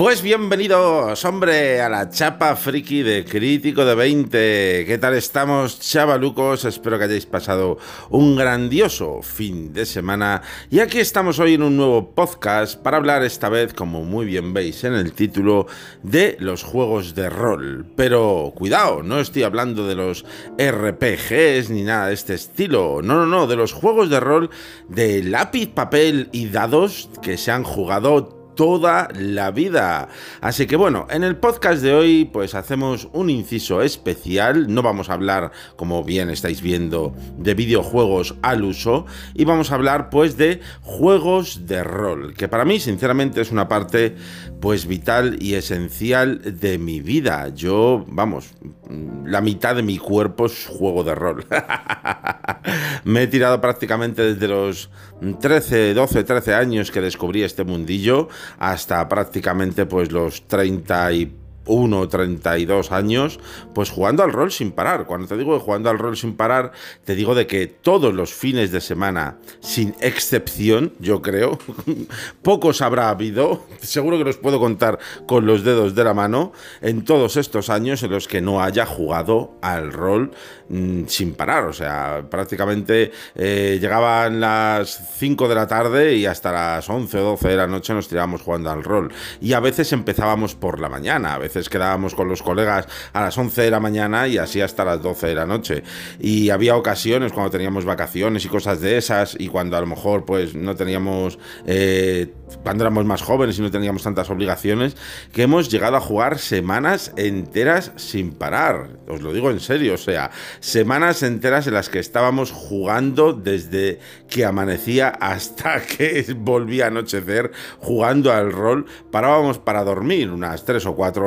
Pues bienvenidos, hombre, a la chapa friki de Crítico de 20. ¿Qué tal estamos, chavalucos? Espero que hayáis pasado un grandioso fin de semana. Y aquí estamos hoy en un nuevo podcast para hablar esta vez, como muy bien veis en el título, de los juegos de rol. Pero cuidado, no estoy hablando de los RPGs ni nada de este estilo. No, no, no, de los juegos de rol de lápiz, papel y dados que se han jugado toda la vida. Así que bueno, en el podcast de hoy pues hacemos un inciso especial, no vamos a hablar, como bien estáis viendo, de videojuegos al uso y vamos a hablar pues de juegos de rol, que para mí sinceramente es una parte pues vital y esencial de mi vida. Yo, vamos, la mitad de mi cuerpo es juego de rol. Me he tirado prácticamente desde los 13, 12, 13 años que descubrí este mundillo hasta prácticamente pues los 30 y 1 32 años, pues jugando al rol sin parar. Cuando te digo de jugando al rol sin parar, te digo de que todos los fines de semana, sin excepción, yo creo, pocos habrá habido, seguro que los puedo contar con los dedos de la mano, en todos estos años en los que no haya jugado al rol mm, sin parar. O sea, prácticamente eh, llegaban las 5 de la tarde y hasta las 11 o 12 de la noche nos tirábamos jugando al rol. Y a veces empezábamos por la mañana, a veces quedábamos con los colegas a las 11 de la mañana y así hasta las 12 de la noche. Y había ocasiones cuando teníamos vacaciones y cosas de esas y cuando a lo mejor pues no teníamos, eh, cuando éramos más jóvenes y no teníamos tantas obligaciones, que hemos llegado a jugar semanas enteras sin parar. Os lo digo en serio, o sea, semanas enteras en las que estábamos jugando desde que amanecía hasta que volvía a anochecer jugando al rol. Parábamos para dormir unas 3 o 4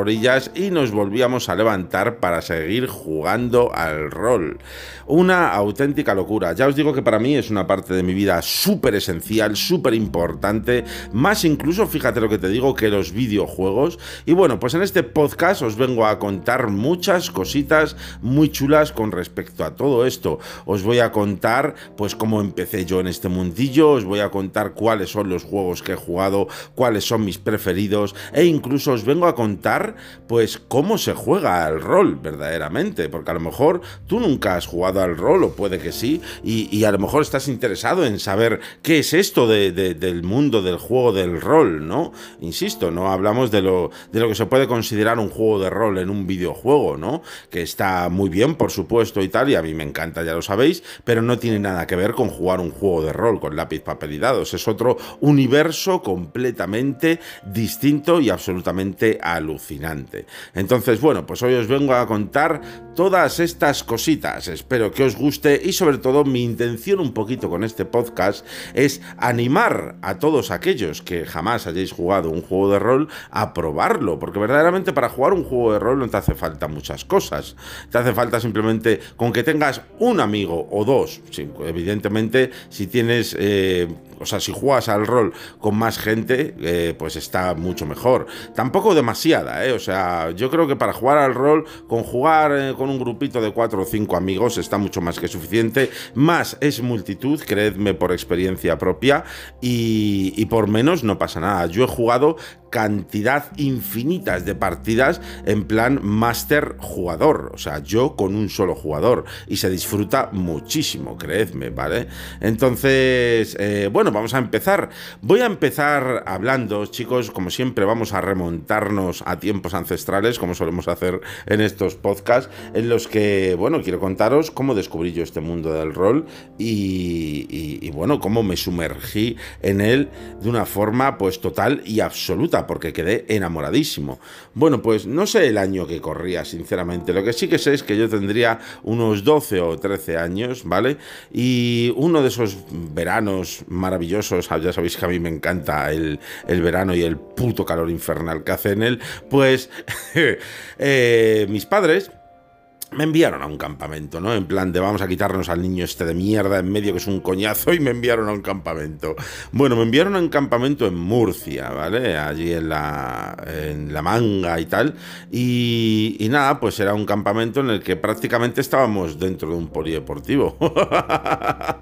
y nos volvíamos a levantar para seguir jugando al rol. Una auténtica locura. Ya os digo que para mí es una parte de mi vida súper esencial, súper importante, más incluso, fíjate lo que te digo, que los videojuegos. Y bueno, pues en este podcast os vengo a contar muchas cositas muy chulas con respecto a todo esto. Os voy a contar pues cómo empecé yo en este mundillo, os voy a contar cuáles son los juegos que he jugado, cuáles son mis preferidos e incluso os vengo a contar pues cómo se juega al rol verdaderamente, porque a lo mejor tú nunca has jugado al rol, o puede que sí, y, a lo mejor estás interesado en saber qué es esto del mundo del juego del rol, ¿no? Insisto, no hablamos de lo, de lo que se puede considerar un juego de rol en un videojuego, ¿no? Que está muy bien, por supuesto, y tal, y a mí me encanta, ya lo sabéis, pero no tiene nada que ver con jugar un juego de rol con lápiz, papel y dados, es otro universo completamente distinto y absolutamente alucinante. Entonces, bueno, pues hoy os vengo a contar todas estas cositas. Espero que os guste y sobre todo mi intención un poquito con este podcast es animar a todos aquellos que jamás hayáis jugado un juego de rol a probarlo, porque verdaderamente para jugar un juego de rol no te hace falta muchas cosas. Te hace falta simplemente con que tengas un amigo o dos. evidentemente, si tienes... Eh, o sea, si juegas al rol con más gente, eh, pues está mucho mejor. Tampoco demasiada, ¿eh? O sea, yo creo que para jugar al rol, con jugar eh, con un grupito de cuatro o cinco amigos está mucho más que suficiente. Más es multitud, creedme por experiencia propia, y, por menos no pasa nada. Yo he jugado cantidad infinitas de partidas en plan master jugador, o sea, yo con un solo jugador y se disfruta muchísimo, creedme, ¿vale? Entonces, eh, bueno, vamos a empezar. Voy a empezar hablando, chicos, como siempre vamos a remontarnos a tiempos ancestrales, como solemos hacer en estos podcasts, en los que, bueno, quiero contaros cómo descubrí yo este mundo del rol y, y bueno, cómo me sumergí en él de una forma pues total y absoluta porque quedé enamoradísimo. Bueno, pues no sé el año que corría, sinceramente. Lo que sí que sé es que yo tendría unos 12 o 13 años, ¿vale? Y uno de esos veranos maravillosos, ya sabéis que a mí me encanta el, verano y el puto calor infernal que hace en él, pues eh, mis padres me enviaron a un campamento, ¿no? En plan de vamos a quitarnos al niño este de mierda en medio que es un coñazo y me enviaron a un campamento. Bueno, me enviaron a un campamento en Murcia, ¿vale? Allí en la, en la manga y tal. Y, y nada, pues era un campamento en el que prácticamente estábamos dentro de un polideportivo.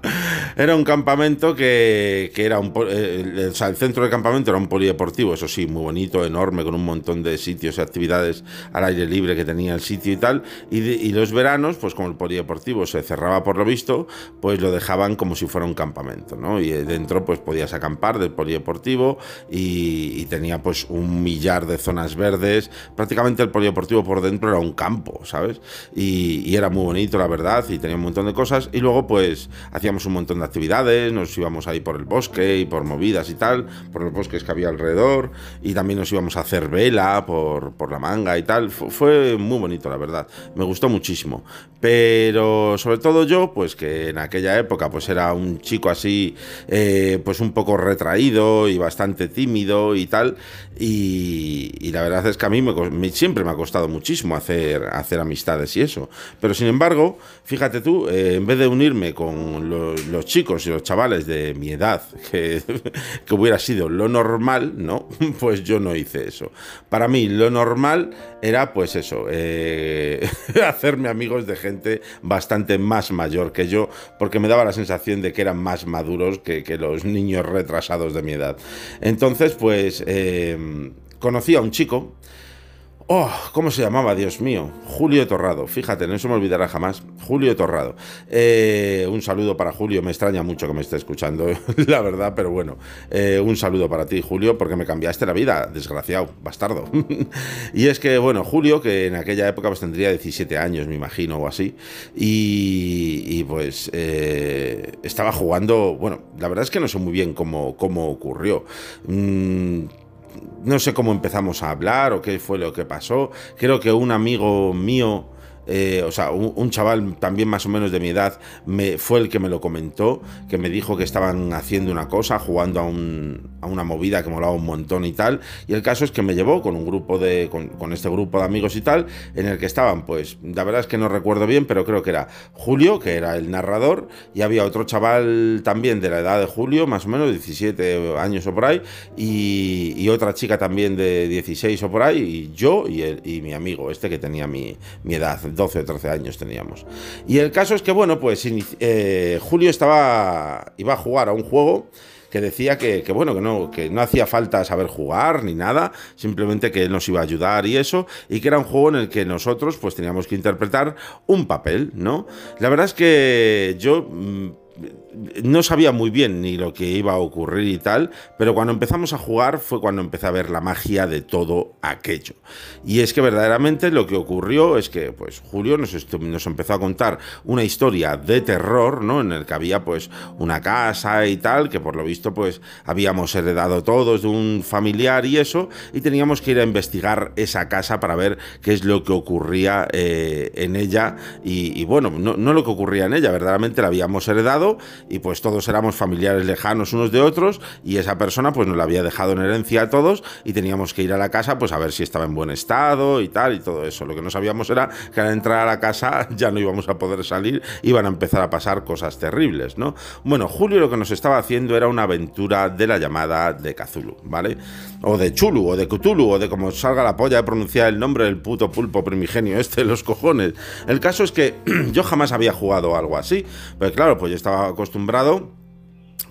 era un campamento que, era un... Eh, o sea, el centro del campamento era un polideportivo, eso sí, muy bonito, enorme, con un montón de sitios y actividades al aire libre que tenía el sitio y tal. Y, los veranos, pues como el polideportivo se cerraba por lo visto, pues lo dejaban como si fuera un campamento, ¿no? Y dentro pues podías acampar del polideportivo y, tenía pues un millar de zonas verdes. Prácticamente el polideportivo por dentro era un campo, ¿sabes? Y, y era muy bonito, la verdad, y tenía un montón de cosas. Y luego pues hacíamos un montón de actividades, nos íbamos ahí por el bosque y por movidas y tal, por los bosques que había alrededor, y también nos íbamos a hacer vela por, por la manga y tal. fue muy bonito, la verdad. Me gustó muchísimo. Pero sobre todo yo, pues que en aquella época pues era un chico así, eh, pues un poco retraído y bastante tímido y tal. Y, la verdad es que a mí me, siempre me ha costado muchísimo hacer, hacer amistades y eso. Pero sin embargo, fíjate tú, eh, en vez de unirme con los, chicos y los chavales de mi edad, que, que hubiera sido lo normal, ¿no? Pues yo no hice eso. Para mí lo normal era pues eso, eh, hacerme amigos de gente bastante más mayor que yo, porque me daba la sensación de que eran más maduros que, los niños retrasados de mi edad. Entonces, pues eh, conocí a un chico Oh, ¿cómo se llamaba? Dios mío. Julio Torrado. Fíjate, no se me olvidará jamás. Julio Torrado. Eh, un saludo para Julio. Me extraña mucho que me esté escuchando, la verdad, pero bueno. Eh, un saludo para ti, Julio, porque me cambiaste la vida, desgraciado, bastardo. y es que, bueno, Julio, que en aquella época pues tendría 17 años, me imagino, o así. Y, pues eh, estaba jugando. Bueno, la verdad es que no sé muy bien cómo, cómo ocurrió. Mm, no sé cómo empezamos a hablar o qué fue lo que pasó. Creo que un amigo mío eh, o sea, un, chaval también más o menos de mi edad me, fue el que me lo comentó, que me dijo que estaban haciendo una cosa, jugando a, una movida que molaba un montón y tal. Y el caso es que me llevó con un grupo de, con, este grupo de amigos y tal, en el que estaban, pues, la verdad es que no recuerdo bien, pero creo que era Julio, que era el narrador, y había otro chaval también de la edad de Julio, más o menos, 17 años o por ahí, y, otra chica también de 16 o por ahí, y yo y, y mi amigo, este que tenía mi edad 12 o 13 años teníamos. Y el caso es que, bueno, pues eh, Julio estaba, iba a jugar a un juego que decía que, bueno, que no, que no hacía falta saber jugar ni nada, simplemente que él nos iba a ayudar y eso, y que era un juego en el que nosotros pues teníamos que interpretar un papel, ¿no? La verdad es que yo mm, no sabía muy bien ni lo que iba a ocurrir y tal, pero cuando empezamos a jugar fue cuando empecé a ver la magia de todo aquello. Y es que verdaderamente lo que ocurrió es que pues Julio nos, nos empezó a contar una historia de terror, ¿no? En el que había pues una casa y tal, que por lo visto pues habíamos heredado todos de un familiar y eso, y teníamos que ir a investigar esa casa para ver qué es lo que ocurría eh, en ella. Y, bueno, no, no lo que ocurría en ella, verdaderamente la habíamos heredado y pues todos éramos familiares lejanos unos de otros y esa persona pues nos la había dejado en herencia a todos y teníamos que ir a la casa pues a ver si estaba en buen estado y tal y todo eso. Lo que no sabíamos era que al entrar a la casa ya no íbamos a poder salir, iban a empezar a pasar cosas terribles, ¿no? Bueno, Julio lo que nos estaba haciendo era una aventura de la llamada de Cthulhu, ¿vale? O de Chulu, o de Cthulhu, o de como salga la polla de pronunciar el nombre del puto pulpo primigenio este, los cojones. El caso es que yo jamás había jugado algo así, pero claro, pues yo estaba acostumbrado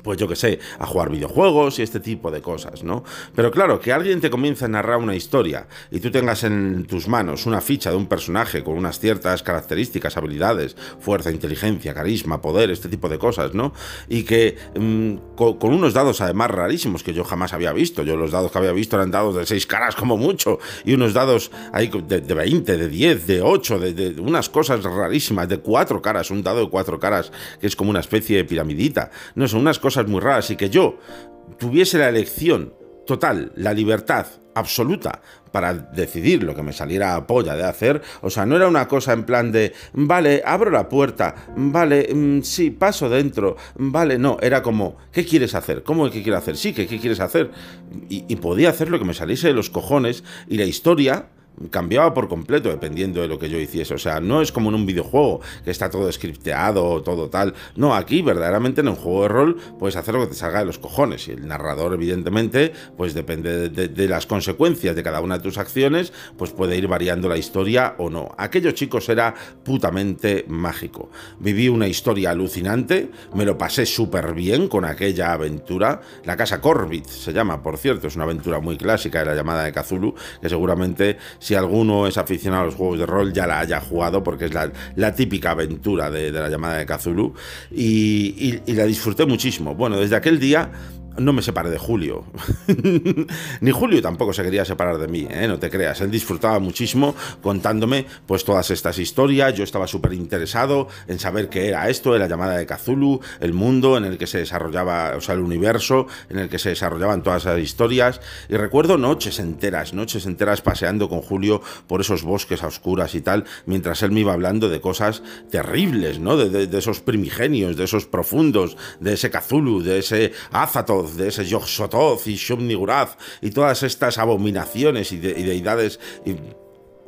pues yo que sé, a jugar videojuegos y este tipo de cosas, ¿no? Pero claro, que alguien te comience a narrar una historia y tú tengas en tus manos una ficha de un personaje con unas ciertas características, habilidades, fuerza, inteligencia, carisma, poder, este tipo de cosas, ¿no? Y que mm, con, unos dados además rarísimos que yo jamás había visto. Yo los dados que había visto eran dados de seis caras como mucho y unos dados ahí de, de 20, de 10, de 8, de, de unas cosas rarísimas, de cuatro caras, un dado de cuatro caras que es como una especie de piramidita. No, son unas cosas muy raras y que yo tuviese la elección total, la libertad absoluta para decidir lo que me saliera a polla de hacer. O sea, no era una cosa en plan de, vale, abro la puerta, vale, mm, sí, paso dentro, vale, no, era como, ¿qué quieres hacer? ¿Cómo que quieres hacer? Sí, ¿qué, quieres hacer? Y podía hacer lo que me saliese de los cojones y la historia cambiaba por completo dependiendo de lo que yo hiciese. O sea, no es como en un videojuego que está todo scripteado, todo tal. No, aquí verdaderamente en un juego de rol puedes hacer lo que te salga de los cojones. Y el narrador, evidentemente, pues depende de, las consecuencias de cada una de tus acciones, pues puede ir variando la historia o no. Aquello, chicos, era putamente mágico. Viví una historia alucinante, me lo pasé súper bien con aquella aventura. La casa Corbit se llama, por cierto, es una aventura muy clásica de la llamada de Cthulhu, que seguramente si alguno es aficionado a los juegos de rol ya la haya jugado porque es la, típica aventura de, la llamada de Cthulhu y, y la disfruté muchísimo. Bueno, desde aquel día no me separé de Julio. Ni Julio tampoco se quería separar de mí, ¿eh? no te creas. Él disfrutaba muchísimo contándome pues todas estas historias. Yo estaba súper interesado en saber qué era esto, la llamada de Cthulhu, el mundo en el que se desarrollaba, o sea, el universo en el que se desarrollaban todas esas historias. Y recuerdo noches enteras, noches enteras paseando con Julio por esos bosques a oscuras y tal, mientras él me iba hablando de cosas terribles, ¿no? De, esos primigenios, de esos profundos, de ese Cthulhu, de ese De ese yog y shub y todas estas abominaciones y, deidades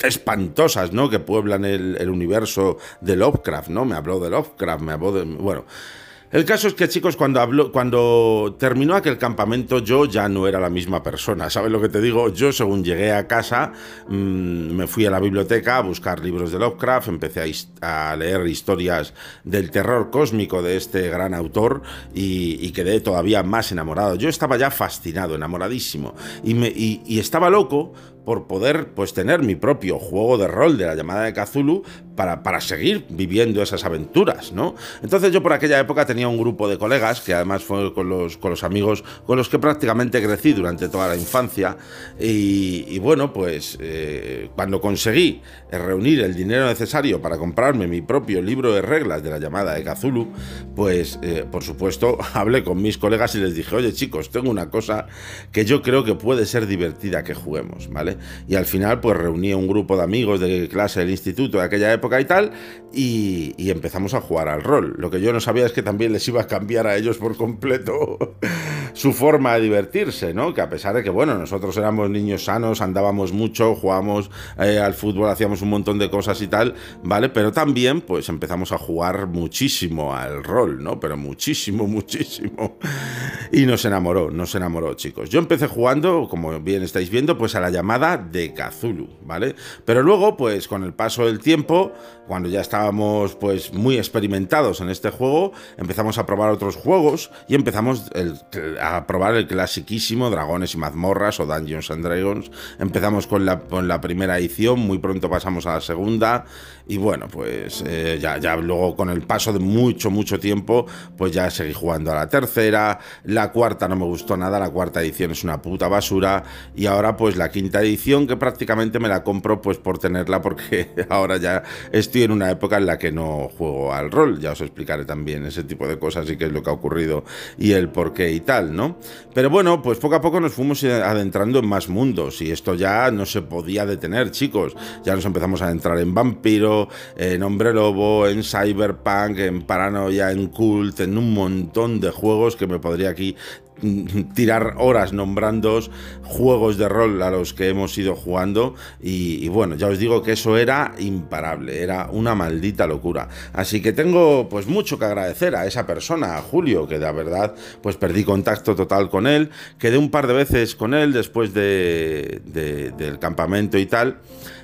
espantosas, ¿no? Que pueblan el, el, universo de Lovecraft, ¿no? Me habló de Lovecraft, me habló de... Bueno, el caso es que, chicos, cuando, habló, cuando terminó aquel campamento, yo ya no era la misma persona. ¿Sabes lo que te digo? Yo, según llegué a casa, mm, me fui a la biblioteca a buscar libros de Lovecraft, empecé a, leer historias del terror cósmico de este gran autor y, quedé todavía más enamorado. Yo estaba ya fascinado, enamoradísimo. Y, estaba loco por poder pues tener mi propio juego de rol de la llamada de Cthulhu para, para, seguir viviendo esas aventuras, ¿no? Entonces yo por aquella época tenía un grupo de colegas, que además fue con los, con los amigos con los que prácticamente crecí durante toda la infancia, y, bueno, pues eh, cuando conseguí reunir el dinero necesario para comprarme mi propio libro de reglas de la llamada de Cthulhu, pues eh, por supuesto hablé con mis colegas y les dije, oye chicos, tengo una cosa que yo creo que puede ser divertida que juguemos, ¿vale? Y al final, pues reuní un grupo de amigos de clase del instituto de aquella época y tal, y, empezamos a jugar al rol. Lo que yo no sabía es que también les iba a cambiar a ellos por completo su forma de divertirse, ¿no? Que a pesar de que, bueno, nosotros éramos niños sanos, andábamos mucho, jugábamos eh, al fútbol, hacíamos un montón de cosas y tal, ¿vale? Pero también, pues empezamos a jugar muchísimo al rol, ¿no? Pero muchísimo, muchísimo. Y nos enamoró, nos enamoró, chicos. Yo empecé jugando, como bien estáis viendo, pues a la llamada de Cthulhu, ¿vale? Pero luego, pues con el paso del tiempo, cuando ya estábamos pues muy experimentados en este juego, empezamos a probar otros juegos y empezamos a probar el clasiquísimo Dragones y Mazmorras o Dungeons and Dragons. Empezamos con la, con la primera edición, muy pronto pasamos a la segunda. Y bueno, pues eh, ya, ya luego con el paso de mucho, mucho tiempo, pues ya seguí jugando a la tercera, la cuarta no me gustó nada, la cuarta edición es una puta basura. Y ahora pues la quinta edición que prácticamente me la compro pues por tenerla porque ahora ya estoy en una época en la que no juego al rol, ya os explicaré también ese tipo de cosas y qué es lo que ha ocurrido y el por qué y tal, Pero bueno, pues poco a poco nos fuimos adentrando en más mundos y esto ya no se podía detener, chicos, ya nos empezamos a adentrar en vampiro, en Hombre Lobo, en Cyberpunk, en Paranoia, en Cult, en un montón de juegos que me podría aquí tirar horas nombrando juegos de rol a los que hemos ido jugando y, bueno, ya os digo que eso era imparable, era una maldita locura. Así que tengo pues mucho que agradecer a esa persona, a Julio, que de verdad pues perdí contacto total con él, quedé un par de veces con él después de, del campamento y tal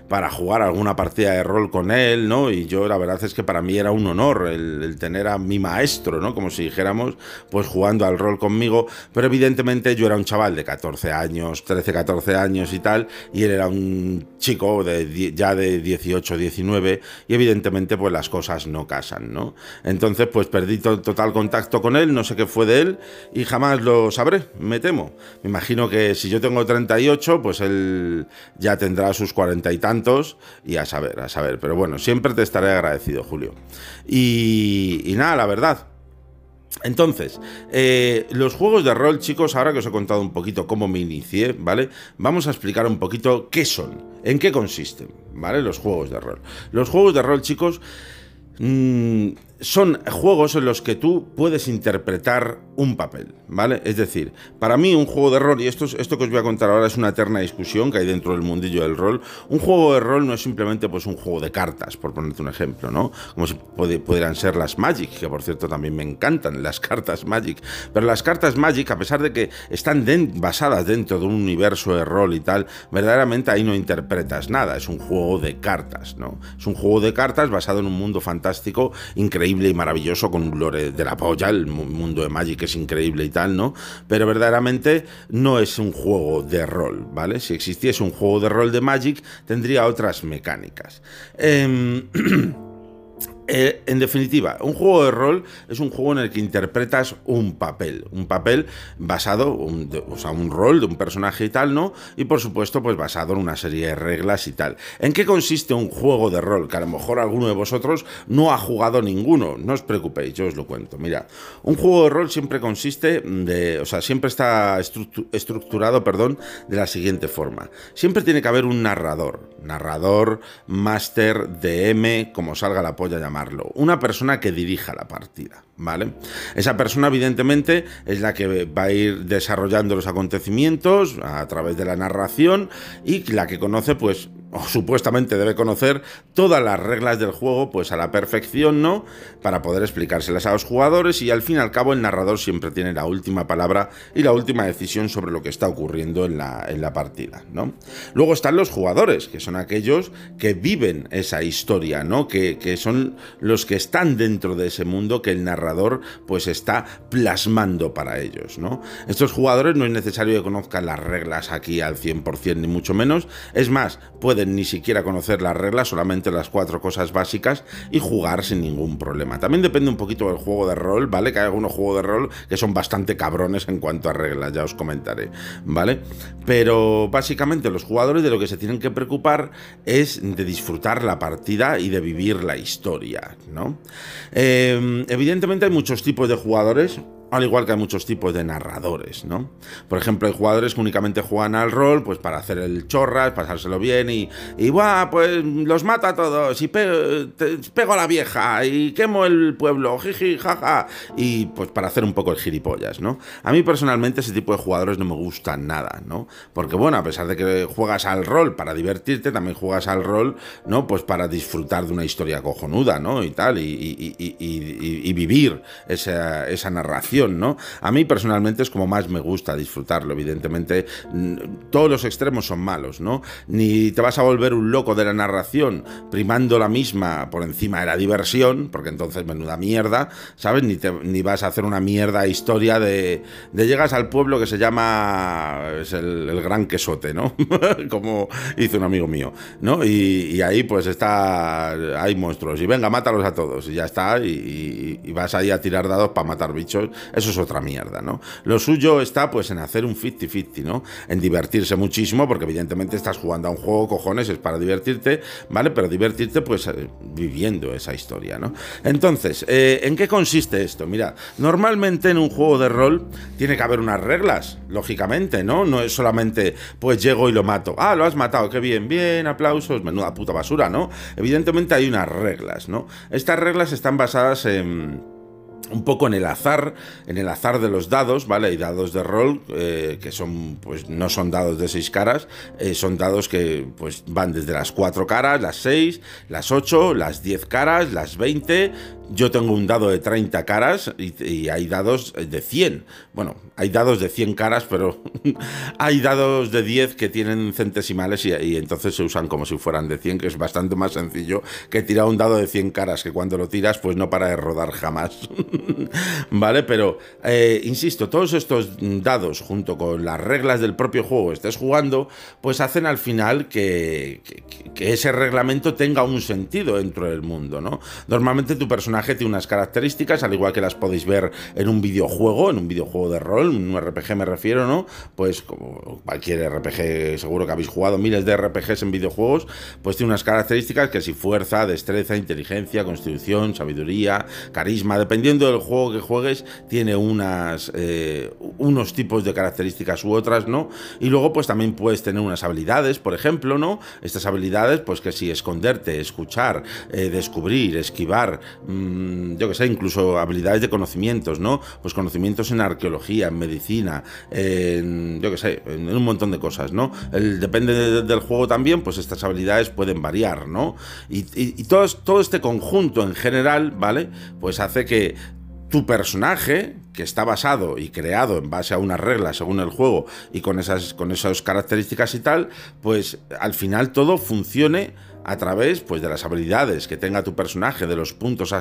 para jugar alguna partida de rol con él, ¿no? Y yo la verdad es que para mí era un honor el, tener a mi maestro, ¿no? Como si dijéramos, pues jugando al rol conmigo, pero evidentemente yo era un chaval de 14 años, 13, 14 años y tal, y él era un chico de, ya de 18, 19, y evidentemente pues las cosas no casan, ¿no? Entonces pues perdí total contacto con él, no sé qué fue de él, y jamás lo sabré, me temo. Me imagino que si yo tengo 38, pues él ya tendrá sus 40 y tantos, y a saber, a saber. Pero bueno, siempre te estaré agradecido, Julio. Y, nada, la verdad. Entonces, eh, los juegos de rol, chicos, ahora que os he contado un poquito cómo me inicié, ¿vale? Vamos a explicar un poquito qué son, en qué consisten, ¿vale? Los juegos de rol. Los juegos de rol, chicos, mm, son juegos en los que tú puedes interpretar un papel, ¿vale? Es decir, para mí un juego de rol, y esto, esto que os voy a contar ahora es una eterna discusión que hay dentro del mundillo del rol, un juego de rol no es simplemente pues un juego de cartas, por ponerte un ejemplo, ¿no? Como si pudieran ser las Magic, que por cierto también me encantan las cartas Magic, pero las cartas Magic, a pesar de que están basadas dentro de un universo de rol y tal, verdaderamente ahí no interpretas nada, es un juego de cartas, ¿no? Es un juego de cartas basado en un mundo fantástico, increíble y maravilloso, con un lore de la polla, el mundo de Magic es increíble y tal, ¿no? Pero verdaderamente no es un juego de rol, ¿vale? Si existiese un juego de rol de Magic, tendría otras mecánicas. Eh, Eh, en definitiva, un juego de rol es un juego en el que interpretas un papel, un papel basado, o sea, un rol de un personaje y tal, ¿no? Y por supuesto, pues basado en una serie de reglas y tal. ¿En qué consiste un juego de rol? Que a lo mejor alguno de vosotros no ha jugado ninguno, no os preocupéis, yo os lo cuento. Mira, un juego de rol siempre consiste de, o sea, siempre está estructurado, perdón, de la siguiente forma. Siempre tiene que haber un narrador, narrador, máster, DM, como salga la polla una persona que dirija la partida, ¿vale? Esa persona evidentemente es la que va a ir desarrollando los acontecimientos a través de la narración y la que conoce pues o supuestamente debe conocer todas las reglas del juego pues a la perfección, ¿no? Para poder explicárselas a los jugadores y al fin y al cabo el narrador siempre tiene la última palabra y la última decisión sobre lo que está ocurriendo en la, en la partida, ¿no? Luego están los jugadores, que son aquellos que viven esa historia, ¿no? Que, que son los que están dentro de ese mundo que el narrador pues está plasmando para ellos, ¿no? Estos jugadores no es necesario que conozcan las reglas aquí al 100% ni mucho menos, es más, puede ni siquiera conocer las reglas, solamente las cuatro cosas básicas y jugar sin ningún problema. También depende un poquito del juego de rol, ¿vale? Que hay algunos juegos de rol que son bastante cabrones en cuanto a reglas, ya os comentaré, ¿vale? Pero básicamente los jugadores de lo que se tienen que preocupar es de disfrutar la partida y de vivir la historia, ¿no? Eh, evidentemente hay muchos tipos de jugadores, al igual que hay muchos tipos de narradores, ¿no? Por ejemplo, hay jugadores que únicamente juegan al rol, pues para hacer el chorras, pasárselo bien y, y pues los mata a todos y pego a la vieja y quemo el pueblo, jiji, jaja, y pues para hacer un poco el gilipollas, ¿no? A mí personalmente ese tipo de jugadores no me gustan nada, ¿no? Porque bueno, a pesar de que juegas al rol para divertirte, también juegas al rol, ¿no? Pues para disfrutar de una historia cojonuda, ¿no? Y tal, y, y vivir esa, esa narración ¿no? A mí personalmente es como más me gusta disfrutarlo, evidentemente. Todos los extremos son malos, ¿no? Ni te vas a volver un loco de la narración primando la misma por encima de la diversión, porque entonces menuda mierda, ¿sabes? Ni, ni vas a hacer una mierda historia de, de llegas al pueblo que se llama es el, Gran Quesote, ¿no? como hizo un amigo mío, ¿no? Y, ahí pues está, hay monstruos y venga, mátalos a todos y ya está, y, y vas ahí a tirar dados para matar bichos eso es otra mierda, ¿no? Lo suyo está pues en hacer un 50-50, ¿no? En divertirse muchísimo, porque evidentemente estás jugando a un juego, cojones, es para divertirte, ¿vale? Pero divertirte pues eh, viviendo esa historia, ¿no? Entonces, eh, ¿en qué consiste esto? Mira, normalmente en un juego de rol tiene que haber unas reglas, lógicamente, ¿no? No es solamente pues llego y lo mato. Ah, lo has matado, qué bien, bien, aplausos, menuda puta basura, ¿no? Evidentemente hay unas reglas, ¿no? Estas reglas están basadas en un poco en el azar, en el azar de los dados, ¿vale? Hay dados de rol eh, que son, pues no son dados de seis caras, eh, son dados que pues van desde las cuatro caras, las seis, las ocho, las diez caras, las veinte, yo tengo un dado de 30 caras y, hay dados de 100. Bueno, hay dados de 100 caras, pero hay dados de 10 que tienen centesimales y, entonces se usan como si fueran de 100, que es bastante más sencillo que tirar un dado de 100 caras, que cuando lo tiras pues no para de rodar jamás. ¿Vale? Pero, eh, insisto, todos estos dados junto con las reglas del propio juego que estés jugando, pues hacen al final que, que ese reglamento tenga un sentido dentro del mundo, ¿no? Normalmente tu personaje tiene unas características, al igual que las podéis ver en un videojuego, en un videojuego de rol, un RPG me refiero, ¿no? Pues como cualquier RPG, seguro que habéis jugado miles de RPGs en videojuegos, pues tiene unas características que si fuerza, destreza, inteligencia, constitución, sabiduría, carisma, dependiendo del juego que juegues, tiene unas, eh, unos tipos de características u otras, ¿no? Y luego pues también puedes tener unas habilidades, por ejemplo, ¿no? Estas habilidades, pues que si esconderte, escuchar, eh, descubrir, esquivar, mm, yo que sé, incluso habilidades de conocimientos, ¿no? Pues conocimientos en arqueología, en medicina, en, yo que sé, en un montón de cosas, ¿no? Depende del juego también, pues estas habilidades pueden variar, ¿no? Y, y todo, todo este conjunto en general, ¿vale? Pues hace que tu personaje, que está basado y creado en base a unas reglas según el juego y con esas, con esas características y tal, pues al final todo funcione a través pues, de las habilidades que tenga tu personaje, de los puntos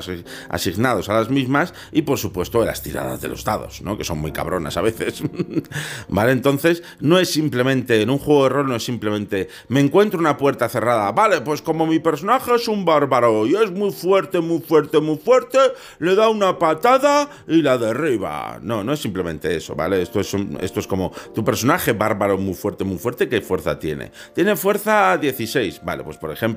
asignados a las mismas y por supuesto de las tiradas de los dados, ¿no? que son muy cabronas a veces. ¿Vale? Entonces, no es simplemente, en un juego de rol no es simplemente, me encuentro una puerta cerrada, vale, pues como mi personaje es un bárbaro y es muy fuerte, muy fuerte, muy fuerte, le da una patada y la derriba. No, no es simplemente eso, ¿vale? Esto es, esto es como tu personaje bárbaro muy fuerte, muy fuerte, ¿qué fuerza tiene? Tiene fuerza 16, vale, pues por ejemplo,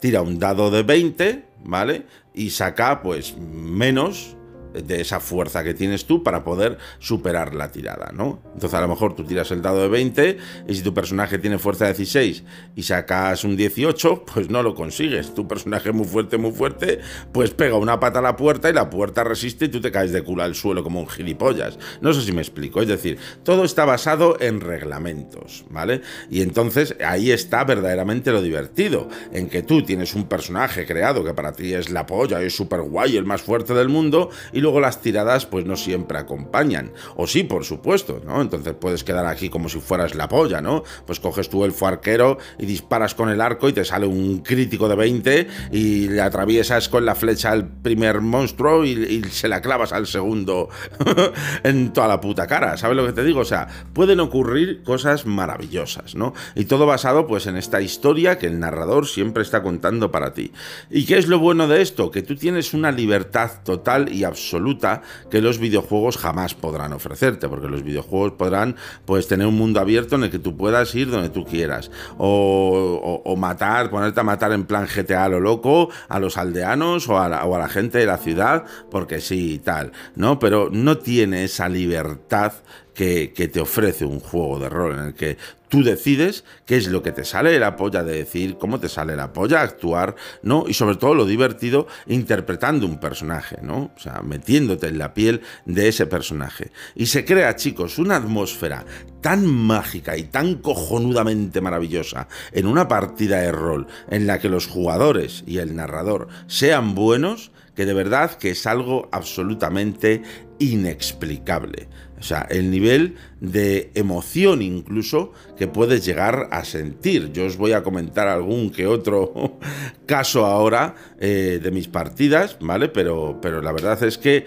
tira un dado de 20, ¿vale? Y saca pues menos de esa fuerza que tienes tú para poder superar la tirada, ¿no? Entonces a lo mejor tú tiras el dado de 20 y si tu personaje tiene fuerza de 16 y sacas un 18, pues no lo consigues. Tu personaje muy fuerte, muy fuerte, pues pega una pata a la puerta y la puerta resiste y tú te caes de culo al suelo como un gilipollas. No sé si me explico, es decir, todo está basado en reglamentos, ¿vale? Y entonces ahí está verdaderamente lo divertido, en que tú tienes un personaje creado que para ti es la polla, es súper guay, el más fuerte del mundo, y y luego las tiradas pues no siempre acompañan. O sí, por supuesto, ¿no? Entonces puedes quedar aquí como si fueras la polla, ¿no? Pues coges tú el arquero y disparas con el arco y te sale un crítico de 20 y le atraviesas con la flecha al primer monstruo y, se la clavas al segundo en toda la puta cara, ¿sabes lo que te digo? O sea, pueden ocurrir cosas maravillosas, ¿no? Y todo basado pues en esta historia que el narrador siempre está contando para ti. ¿Y qué es lo bueno de esto? Que tú tienes una libertad total y absoluta absoluta que los videojuegos jamás podrán ofrecerte, porque los videojuegos podrán pues tener un mundo abierto en el que tú puedas ir donde tú quieras, o, matar, ponerte a matar en plan GTA a lo loco a los aldeanos o a, la, o a la gente de la ciudad, porque sí y tal, ¿no? Pero no tiene esa libertad que, te ofrece un juego de rol en el que tú decides qué es lo que te sale la polla de decir, cómo te sale la polla actuar, ¿no? Y sobre todo lo divertido, interpretando un personaje, ¿no? O sea, metiéndote en la piel de ese personaje. Y se crea, chicos, una atmósfera tan mágica y tan cojonudamente maravillosa en una partida de rol en la que los jugadores y el narrador sean buenos, que de verdad que es algo absolutamente inexplicable. O sea, el nivel de emoción incluso que puedes llegar a sentir. Yo os voy a comentar algún que otro caso ahora eh, de mis partidas, ¿vale? Pero, pero la verdad es que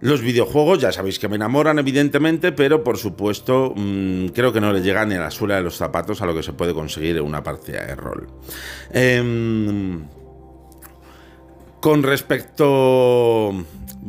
los videojuegos, ya sabéis que me enamoran evidentemente, pero por supuesto mm, creo que no le llegan ni a la suela de los zapatos a lo que se puede conseguir en una partida de rol. Em, con respecto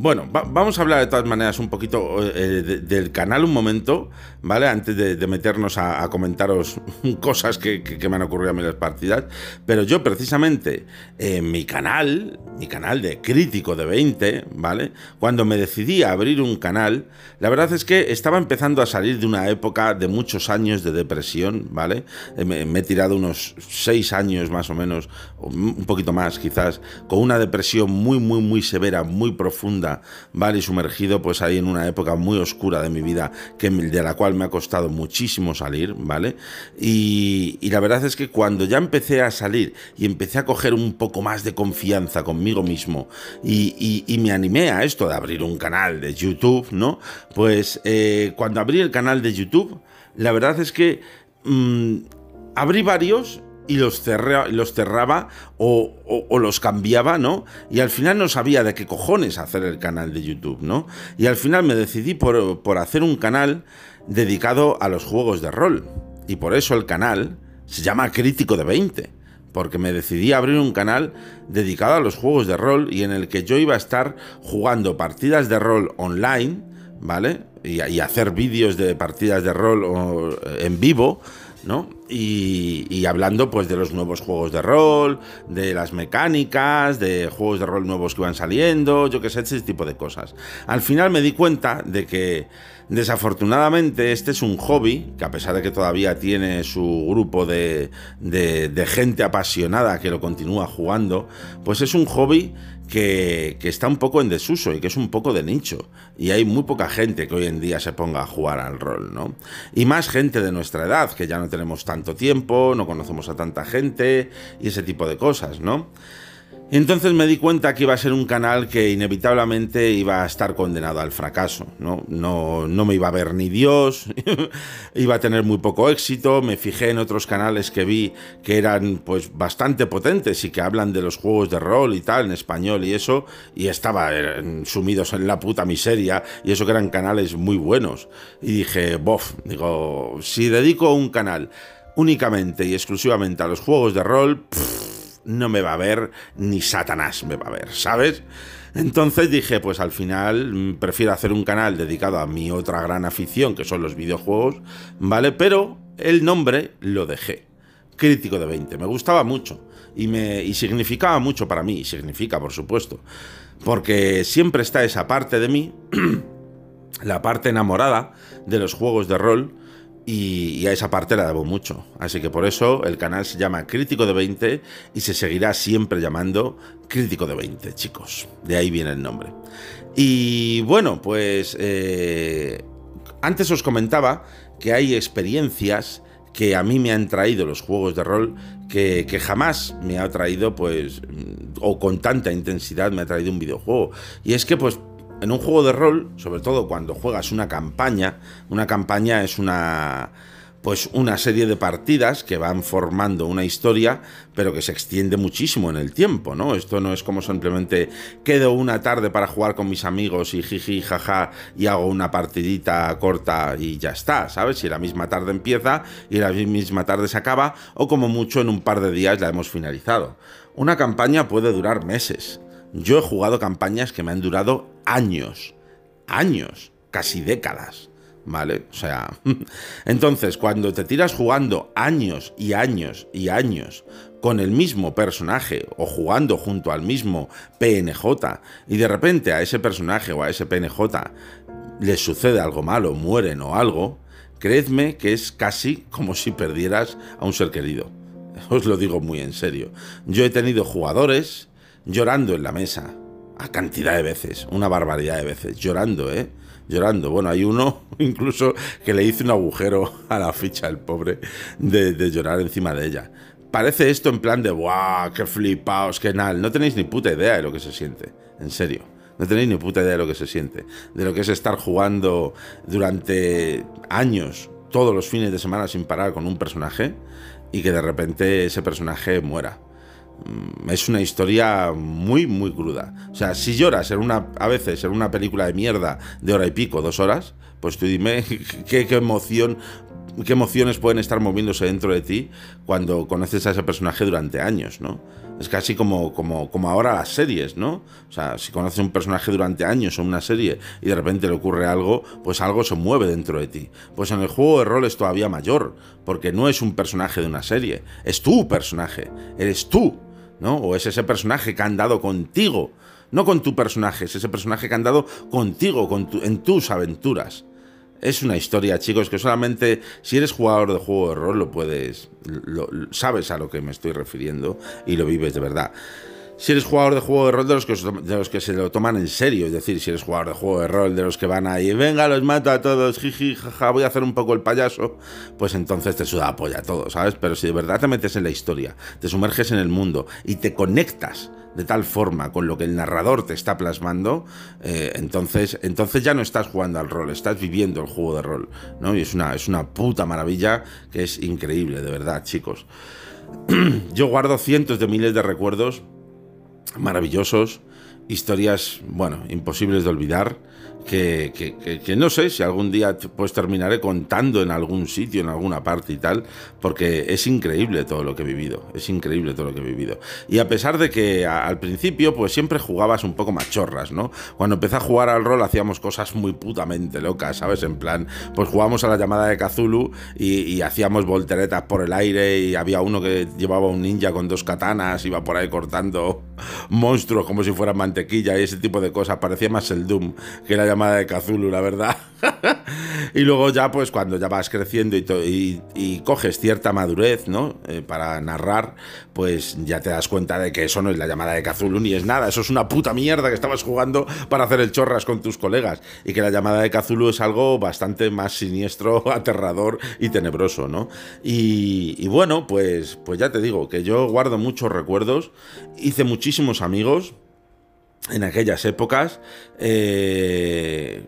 bueno, vamos a hablar de todas maneras un poquito eh, del canal un momento, ¿vale? Antes de, meternos a, comentaros cosas que, me han ocurrido a mí en las partidas. Pero yo precisamente en mi canal, mi canal de crítico de 20, ¿vale? Cuando me decidí a abrir un canal, la verdad es que estaba empezando a salir de una época de muchos años de depresión, ¿vale? Eh, me, me he tirado unos 6 años más o menos, un poquito más quizás, con una depresión muy, muy, muy severa, muy profunda ¿vale? Y sumergido pues ahí en una época muy oscura de mi vida, que, de la cual me ha costado muchísimo salir, ¿vale? Y, la verdad es que cuando ya empecé a salir y empecé a coger un poco más de confianza conmigo mismo y, me animé a esto de abrir un canal de YouTube, ¿no? Pues eh, cuando abrí el canal de YouTube, la verdad es que mm, abrí varios y los, los cerraba o, los cambiaba, ¿no? Y al final no sabía de qué cojones hacer el canal de YouTube, ¿no? Y al final me decidí por, por hacer un canal dedicado a los juegos de rol. Y por eso el canal se llama Crítico de 20 porque me decidí a abrir un canal dedicado a los juegos de rol y en el que yo iba a estar jugando partidas de rol online, ¿vale? Y, y hacer vídeos de partidas de rol en vivo, ¿no? Y, hablando pues de los nuevos juegos de rol, de las mecánicas, de juegos de rol nuevos que van saliendo, yo qué sé, ese tipo de cosas. Al final me di cuenta de que desafortunadamente este es un hobby, que a pesar de que todavía tiene su grupo de, de gente apasionada que lo continúa jugando, pues es un hobby que, está un poco en desuso y que es un poco de nicho. Y hay muy poca gente que hoy en día se ponga a jugar al rol, ¿no? Y más gente de nuestra edad, que ya no tenemos tanto tiempo, no conocemos a tanta gente y ese tipo de cosas, ¿no? Entonces me di cuenta que iba a ser un canal que inevitablemente iba a estar condenado al fracaso. No, no, no me iba a ver ni Dios, iba a tener muy poco éxito. Me fijé en otros canales que vi que eran pues bastante potentes y que hablan de los juegos de rol y tal en español y eso, y estaba eh, sumidos en la puta miseria y eso que eran canales muy buenos. Y dije, bof, digo, si dedico un canal únicamente y exclusivamente a los juegos de rol, no me va a ver, ni Satanás me va a ver, ¿sabes? Entonces dije, pues al final mm, prefiero hacer un canal dedicado a mi otra gran afición, que son los videojuegos, ¿vale? Pero el nombre lo dejé. Crítico de 20. Me gustaba mucho y, me, y significaba mucho para mí, y significa, por supuesto. Porque siempre está esa parte de mí, la parte enamorada de los juegos de rol, y, a esa parte la debo mucho. Así que por eso el canal se llama Crítico de 20 y se seguirá siempre llamando Crítico de 20, chicos. De ahí viene el nombre. Y bueno, pues eh, antes os comentaba que hay experiencias que a mí me han traído los juegos de rol que, que, jamás me ha traído, pues, o con tanta intensidad me ha traído un videojuego. Y es que, pues, en un juego de rol, sobre todo cuando juegas una campaña, una campaña es una pues una serie de partidas que van formando una historia, pero que se extiende muchísimo en el tiempo, ¿no? Esto no es como simplemente quedo una tarde para jugar con mis amigos y jiji, jaja, y hago una partidita corta y ya está, ¿sabes? Si la misma tarde empieza y la misma tarde se acaba, o como mucho en un par de días la hemos finalizado. Una campaña puede durar meses. Yo he jugado campañas que me han durado años, años, casi décadas, ¿vale? O sea, entonces cuando te tiras jugando años y años y años con el mismo personaje o jugando junto al mismo PNJ y de repente a ese personaje o a ese PNJ le sucede algo malo, mueren o algo, creedme que es casi como si perdieras a un ser querido. Os lo digo muy en serio. Yo he tenido jugadores llorando en la mesa, a cantidad de veces, una barbaridad de veces, llorando, ¿eh? Llorando. Bueno, hay uno incluso que le hizo un agujero a la ficha, el pobre, de, llorar encima de ella. Parece esto en plan de, ¡guau! ¡Qué flipaos! ¡Qué nal! No tenéis ni puta idea de lo que se siente, en serio. No tenéis ni puta idea de lo que se siente, de lo que es estar jugando durante años, todos los fines de semana sin parar con un personaje y que de repente ese personaje muera es una historia muy, muy cruda. O sea, si lloras en una, a veces en una película de mierda de hora y pico, dos horas, pues tú dime qué, emoción, qué emociones pueden estar moviéndose dentro de ti cuando conoces a ese personaje durante años, ¿no? Es casi como, como, como ahora las series, ¿no? O sea, si conoces a un personaje durante años o una serie y de repente le ocurre algo, pues algo se mueve dentro de ti. Pues en el juego de rol es todavía mayor, porque no es un personaje de una serie, es tu personaje, eres tú ¿no? O es ese personaje que ha andado contigo, no con tu personaje, es ese personaje que ha andado contigo, con en tus aventuras. Es una historia, chicos, que solamente si eres jugador de juego de rol lo puedes, sabes a lo que me estoy refiriendo y lo vives de verdad si eres jugador de juego de rol de los, que, se lo toman en serio, es decir, si eres jugador de juego de rol de los que van ahí, venga, los mato a todos, jiji, jaja, voy a hacer un poco el payaso, pues entonces te suda apoya a todo, ¿sabes? Pero si de verdad te metes en la historia, te sumerges en el mundo y te conectas de tal forma con lo que el narrador te está plasmando, eh, entonces, entonces ya no estás jugando al rol, estás viviendo el juego de rol, ¿no? Y es una, es una puta maravilla que es increíble, de verdad, chicos. Yo guardo cientos de miles de recuerdos maravillosos, historias, bueno, imposibles de olvidar, que, no sé si algún día pues terminaré contando en algún sitio, en alguna parte y tal, porque es increíble todo lo que he vivido, es increíble todo lo que he vivido. Y a pesar de que al principio pues siempre jugabas un poco machorras, ¿no? Cuando empecé a jugar al rol hacíamos cosas muy putamente locas, ¿sabes? En plan, pues jugábamos a la llamada de Kazulu y, y hacíamos volteretas por el aire y había uno que llevaba un ninja con dos katanas, iba por ahí cortando monstruos como si fueran mantequilla y ese tipo de cosas, parecía más el Doom que la llamada de Cthulhu, la verdad. y luego ya, pues cuando ya vas creciendo y, y, coges cierta madurez, ¿no? Eh, para narrar, pues ya te das cuenta de que eso no es la llamada de Cthulhu ni es nada, eso es una puta mierda que estabas jugando para hacer el chorras con tus colegas. Y que la llamada de Cthulhu es algo bastante más siniestro, aterrador y tenebroso, ¿no? Y, y bueno, pues, pues ya te digo que yo guardo muchos recuerdos, hice muchísimos amigos en aquellas épocas. Eh,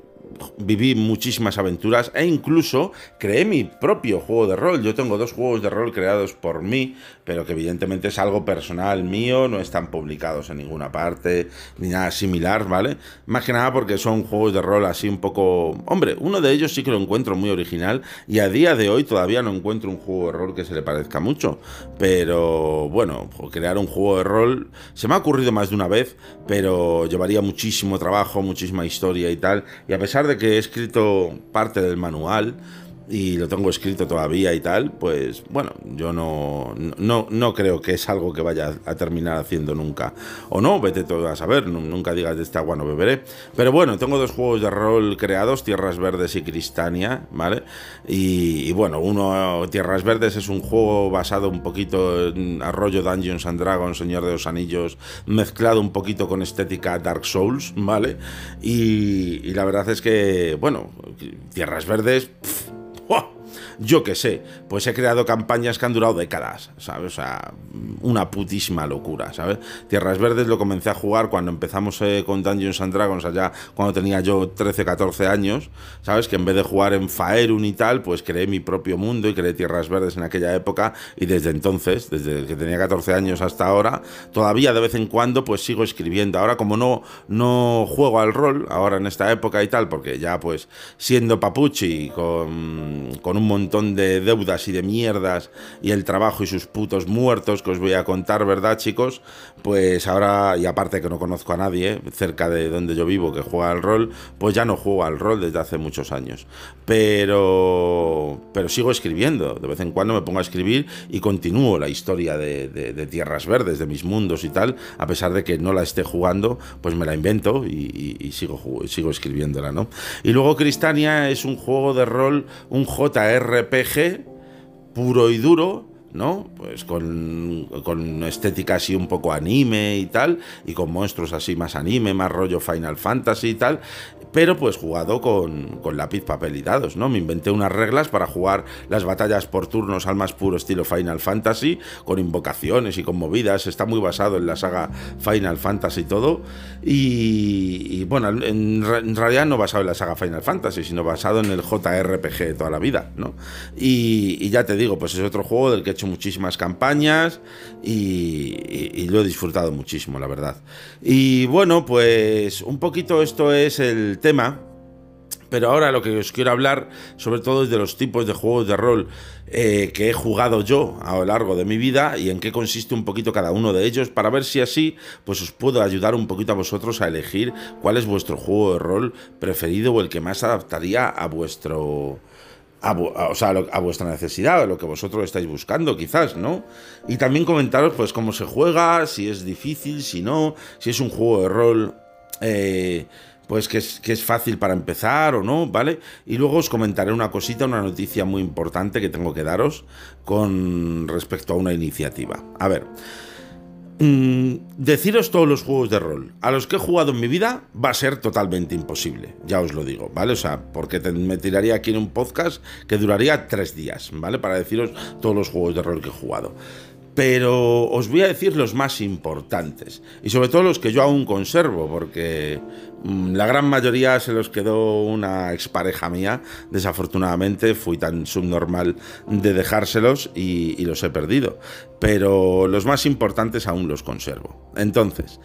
viví muchísimas aventuras e incluso creé mi propio juego de rol. Yo tengo dos juegos de rol creados por mí, pero que evidentemente es algo personal mío, no están publicados en ninguna parte ni nada similar, ¿vale? Más que nada porque son juegos de rol así un poco... Hombre, uno de ellos sí que lo encuentro muy original y a día de hoy todavía no encuentro un juego de rol que se le parezca mucho, pero bueno, crear un juego de rol se me ha ocurrido más de una vez, pero llevaría muchísimo trabajo, muchísima historia y tal, y a pesar de que he escrito parte del manual, y lo tengo escrito todavía y tal, pues bueno, yo no, no, no creo que es algo que vaya a terminar haciendo nunca. O no, vete todo a saber, nunca digas de este agua no beberé. Pero bueno, tengo dos juegos de rol creados, Tierras Verdes y Cristania, ¿vale? Y, bueno, uno, Tierras Verdes, es un juego basado un poquito en Arroyo Dungeons and Dragons, Señor de los Anillos, mezclado un poquito con estética Dark Souls, ¿vale? Y, la verdad es que, bueno, Tierras Verdes 说 yo qué sé, pues he creado campañas que han durado décadas, ¿sabes? O sea, una putísima locura, ¿sabes? Tierras Verdes lo comencé a jugar cuando empezamos eh, con Dungeons and Dragons allá, cuando tenía yo 13, 14 años, ¿sabes? Que en vez de jugar en Faerun y tal, pues creé mi propio mundo y creé Tierras Verdes en aquella época y desde entonces, desde que tenía 14 años hasta ahora, todavía de vez en cuando pues sigo escribiendo. Ahora como no, no juego al rol, ahora en esta época y tal, porque ya pues siendo papuchi con, con un montón de deudas y de mierdas y el trabajo y sus putos muertos que os voy a contar, ¿verdad, chicos? Pues ahora, y aparte que no conozco a nadie cerca de donde yo vivo que juega al rol, pues ya no juego al rol desde hace muchos años. Pero, pero sigo escribiendo, de vez en cuando me pongo a escribir y continúo la historia de, Tierras Verdes, de mis mundos y tal, a pesar de que no la esté jugando, pues me la invento y, sigo, sigo escribiéndola, ¿no? Y luego Cristania es un juego de rol, un JR RPG puro y duro, ¿no? Pues con, con, estética así un poco anime y tal, y con monstruos así más anime, más rollo Final Fantasy y tal, pero pues jugado con, con, lápiz, papel y dados, ¿no? Me inventé unas reglas para jugar las batallas por turnos al más puro estilo Final Fantasy, con invocaciones y con movidas, está muy basado en la saga Final Fantasy y todo, y, bueno, en, realidad no basado en la saga Final Fantasy, sino basado en el JRPG de toda la vida, ¿no? Y, y ya te digo, pues es otro juego del que he muchísimas campañas y, y lo he disfrutado muchísimo, la verdad. Y bueno, pues un poquito esto es el tema. Pero ahora lo que os quiero hablar sobre todo es de los tipos de juegos de rol eh, que he jugado yo a lo largo de mi vida y en qué consiste un poquito cada uno de ellos para ver si así pues os puedo ayudar un poquito a vosotros a elegir cuál es vuestro juego de rol preferido o el que más adaptaría a vuestro... A, vuestra necesidad, a lo que vosotros estáis buscando, quizás, ¿no? Y también comentaros, pues, cómo se juega, si es difícil, si no, si es un juego de rol eh, pues que es, que es fácil para empezar o no, ¿vale? Y luego os comentaré una cosita, una noticia muy importante que tengo que daros con respecto a una iniciativa. A ver, mm, deciros todos los juegos de rol a los que he jugado en mi vida va a ser totalmente imposible, ya os lo digo, ¿vale? O sea, porque me tiraría aquí en un podcast que duraría tres días, ¿vale? Para deciros todos los juegos de rol que he jugado pero os voy a decir los más importantes y sobre todo los que yo aún conservo porque mm, la gran mayoría se los quedó una expareja mía. Desafortunadamente fui tan subnormal de dejárselos y, los he perdido. Pero los más importantes aún los conservo. Entonces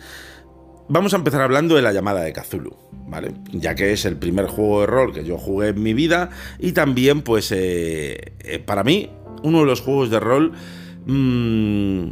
Vamos a empezar hablando de la llamada de Cthulhu, ¿vale? Ya que es el primer juego de rol que yo jugué en mi vida y también, pues, eh, eh, para mí, uno de los juegos de rol mm,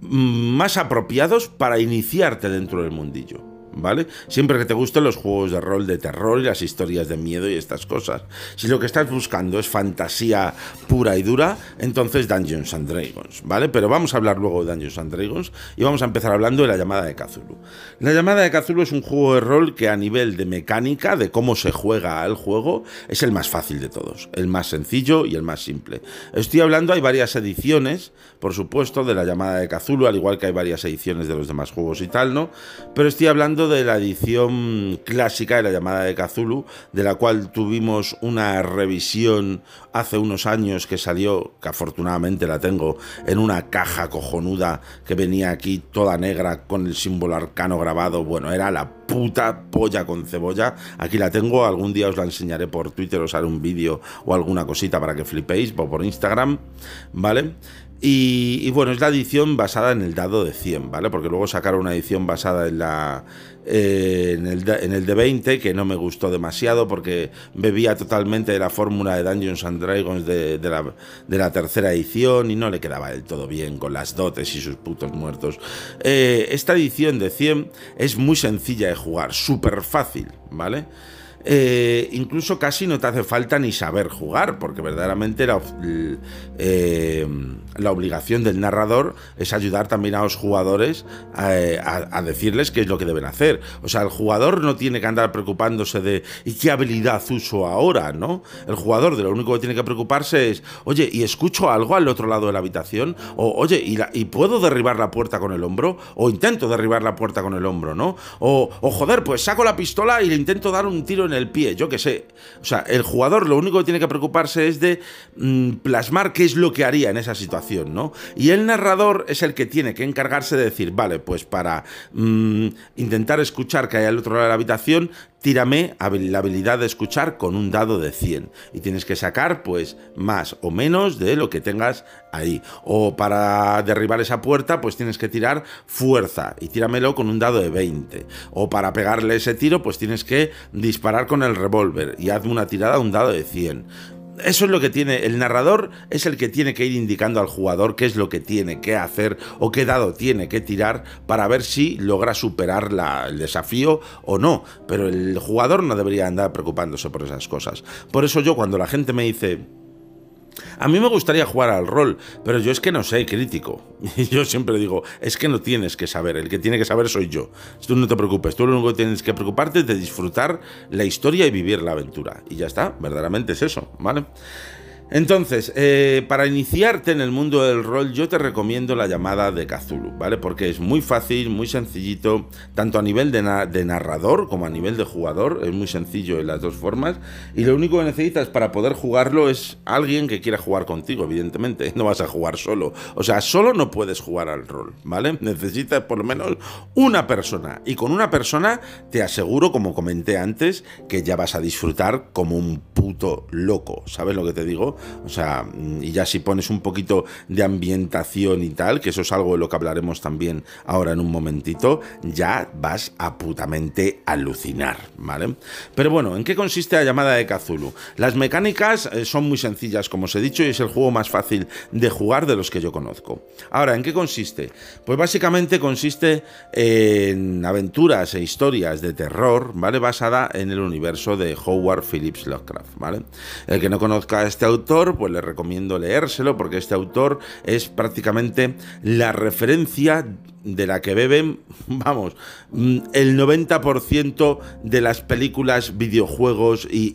más apropiados para iniciarte dentro del mundillo. ¿Vale? Siempre que te gusten los juegos de rol de terror y las historias de miedo y estas cosas. Si lo que estás buscando es fantasía pura y dura, entonces Dungeons and Dragons, ¿vale? Pero vamos a hablar luego de Dungeons and Dragons y vamos a empezar hablando de la llamada de Cthulhu. La llamada de Cthulhu es un juego de rol que a nivel de mecánica, de cómo se juega al juego, es el más fácil de todos, el más sencillo y el más simple. Estoy hablando, hay varias ediciones, por supuesto, de la llamada de Cthulhu, al igual que hay varias ediciones de los demás juegos y tal, ¿no? Pero estoy hablando de la edición clásica de la llamada de Cthulhu, de la cual tuvimos una revisión hace unos años que salió, que afortunadamente la tengo, en una caja cojonuda que venía aquí toda negra con el símbolo arcano grabado. Bueno, era la puta polla con cebolla. Aquí la tengo, algún día os la enseñaré por Twitter, os haré un vídeo o alguna cosita para que flipéis, o por Instagram, ¿vale? Y, bueno, es la edición basada en el dado de 100, ¿vale? Porque luego sacaron una edición basada en la eh, en, el, en, el, de 20 que no me gustó demasiado porque bebía totalmente de la fórmula de Dungeons and Dragons de, la, de, la, tercera edición y no le quedaba del todo bien con las dotes y sus putos muertos. Eh, esta edición de 100 es muy sencilla de jugar, súper fácil, ¿vale? Eh, incluso casi no te hace falta ni saber jugar, porque verdaderamente la, eh, la obligación del narrador es ayudar también a los jugadores a, decirles qué es lo que deben hacer. O sea, el jugador no tiene que andar preocupándose de ¿y qué habilidad uso ahora? ¿no? El jugador de lo único que tiene que preocuparse es, oye, ¿y escucho algo al otro lado de la habitación? O, oye, ¿y, ¿y puedo derribar la puerta con el hombro? O intento derribar la puerta con el hombro, ¿no? O, o joder, pues saco la pistola y le intento dar un tiro en el pie, yo que sé. O sea, el jugador lo único que tiene que preocuparse es de mm, plasmar qué es lo que haría en esa situación, ¿no? Y el narrador es el que tiene que encargarse de decir, vale, pues para mm, intentar escuchar que hay al otro lado de la habitación, tírame la habilidad de escuchar con un dado de 100 y tienes que sacar pues más o menos de lo que tengas ahí. O para derribar esa puerta pues tienes que tirar fuerza y tíramelo con un dado de 20. O para pegarle ese tiro pues tienes que disparar con el revólver y hazme una tirada un dado de 100 eso es lo que tiene. El narrador es el que tiene que ir indicando al jugador qué es lo que tiene que hacer o qué dado tiene que tirar para ver si logra superar el desafío o no. Pero el jugador no debería andar preocupándose por esas cosas. Por eso yo cuando la gente me dice, a mí me gustaría jugar al rol, pero yo es que no sé, crítico. Y yo siempre digo, es que no tienes que saber, el que tiene que saber soy yo. Tú no te preocupes, tú lo único que tienes que preocuparte es de disfrutar la historia y vivir la aventura. Y ya está, verdaderamente es eso, ¿vale? Entonces, eh, para iniciarte en el mundo del rol, yo te recomiendo la llamada de Cthulhu, ¿vale? Porque es muy fácil, muy sencillito, tanto a nivel de, narrador como a nivel de jugador, es muy sencillo en las dos formas. Y lo único que necesitas para poder jugarlo es alguien que quiera jugar contigo, evidentemente. No vas a jugar solo. O sea, solo no puedes jugar al rol, ¿vale? Necesitas por lo menos una persona. Y con una persona te aseguro, como comenté antes, que ya vas a disfrutar como un puto loco. ¿Sabes lo que te digo? O sea, mm, y ya si pones un poquito de ambientación y tal, que eso es algo de lo que hablaremos también ahora en un momentito, ya vas a putamente alucinar, ¿vale? Pero bueno, ¿en qué consiste la llamada de Cthulhu? Las mecánicas eh, son muy sencillas, como os he dicho, y es el juego más fácil de jugar de los que yo conozco. Ahora, ¿en qué consiste? Pues básicamente consiste en aventuras e historias de terror, ¿vale? Basada en el universo de Howard Phillips Lovecraft, ¿vale? El que no conozca este autor, pues le recomiendo leérselo porque este autor es prácticamente la referencia de la que beben, vamos, mm, el 90% de las películas, videojuegos y,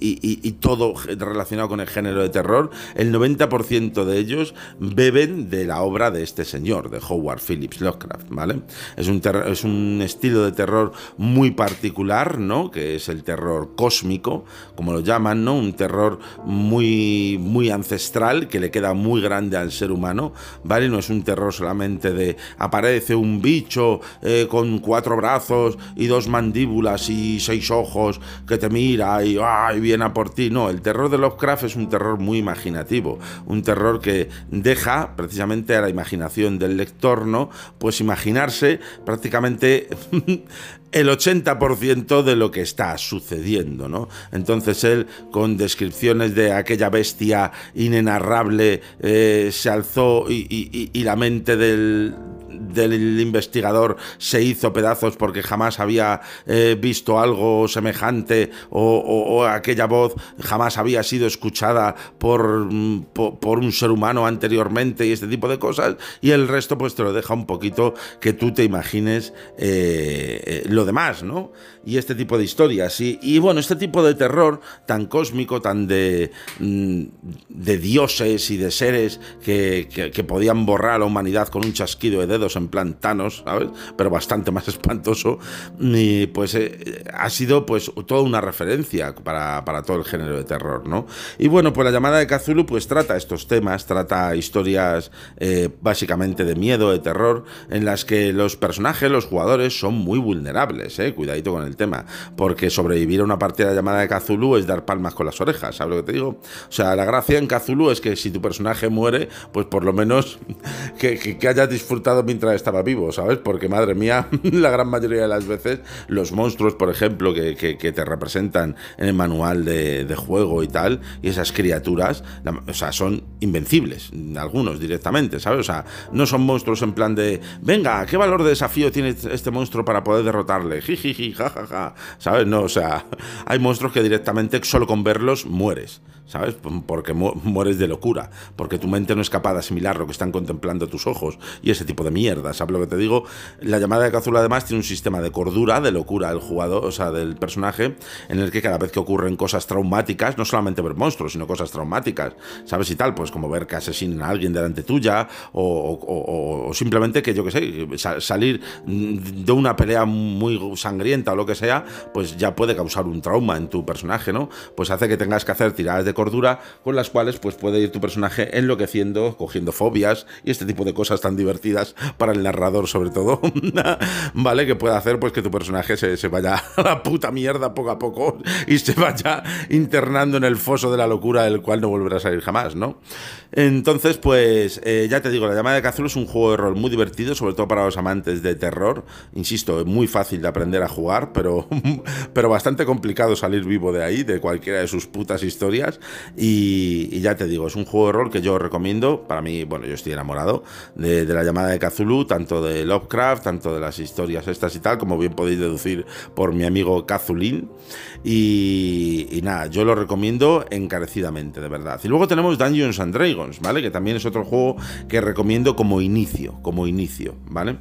todo relacionado con el género de terror, el 90% de ellos beben de la obra de este señor, de Howard Phillips Lovecraft, ¿vale? Es un, es un estilo de terror muy particular, ¿no? Que es el terror cósmico, como lo llaman, ¿no? Un terror muy, muy ancestral que le queda muy grande al ser humano, ¿vale? No es un terror solamente de aparece un bicho eh, con cuatro brazos y dos mandíbulas y seis ojos que te mira y, ay, viene a por ti. No, el terror de Lovecraft es un terror muy imaginativo, un terror que deja precisamente a la imaginación del lector, ¿no? Pues imaginarse prácticamente el 80% de lo que está sucediendo, ¿no? Entonces él, con descripciones de aquella bestia inenarrable, eh, se alzó y la mente del, del investigador se hizo pedazos porque jamás había eh, visto algo semejante o, aquella voz jamás había sido escuchada por, por, un ser humano anteriormente y este tipo de cosas y el resto pues te lo deja un poquito que tú te imagines eh, eh, lo demás, ¿no? Y este tipo de historias y, bueno, este tipo de terror tan cósmico, tan de, mm, de dioses y de seres que, que podían borrar a la humanidad con un chasquido de dedos en plan Thanos, ¿sabes? Pero bastante más espantoso. Y pues eh, ha sido pues toda una referencia para, todo el género de terror, ¿no? Y bueno, pues la llamada de Cthulhu pues trata estos temas, trata historias eh, básicamente de miedo, de terror, en las que los personajes, los jugadores son muy vulnerables, ¿eh? Cuidadito con el tema, porque sobrevivir a una partida de llamada de Cthulhu es dar palmas con las orejas, ¿sabes lo que te digo? O sea, la gracia en Cthulhu es que si tu personaje muere, pues por lo menos que hayas disfrutado mientras estaba vivo, ¿sabes? Porque madre mía, la gran mayoría de las veces los monstruos, por ejemplo, que, te representan en el manual de, juego y tal, y esas criaturas, o sea, son invencibles, algunos directamente, ¿sabes? O sea, no son monstruos en plan de, venga, ¿qué valor de desafío tiene este monstruo para poder derrotarle? Jijiji, jajaja, ¿sabes? No, o sea, hay monstruos que directamente solo con verlos mueres. ¿Sabes? Porque mueres de locura, porque tu mente no es capaz de asimilar lo que están contemplando tus ojos y ese tipo de mierda, ¿sabes lo que te digo? La llamada de Cazula además tiene un sistema de cordura, de locura del jugador, o sea, del personaje, en el que cada vez que ocurren cosas traumáticas, no solamente ver monstruos, sino cosas traumáticas, ¿sabes? Y tal, pues como ver que asesinan a alguien delante tuya o, simplemente que yo que sé, salir de una pelea muy sangrienta o lo que sea, pues ya puede causar un trauma en tu personaje, ¿no? Pues hace que tengas que hacer tiradas de cordura con las cuales pues puede ir tu personaje enloqueciendo, cogiendo fobias y este tipo de cosas tan divertidas para el narrador sobre todo, ¿vale? Que puede hacer pues que tu personaje se, se, vaya a la puta mierda poco a poco y se vaya internando en el foso de la locura del cual no volverá a salir jamás, ¿no? Entonces, pues eh, ya te digo, la llamada de Cthulhu es un juego de rol muy divertido, sobre todo para los amantes de terror. Insisto, es muy fácil de aprender a jugar, pero, pero bastante complicado salir vivo de ahí, de cualquiera de sus putas historias. Y, ya te digo, es un juego de rol que yo recomiendo. Para mí, bueno, yo estoy enamorado de, la llamada de Cthulhu, tanto de Lovecraft, tanto de las historias estas y tal, como bien podéis deducir por mi amigo Cthulhin. Y, y nada, yo lo recomiendo encarecidamente, de verdad. Y luego tenemos Dungeons and Dragons ¿vale? Que también es otro juego que recomiendo como inicio, como inicio, ¿vale?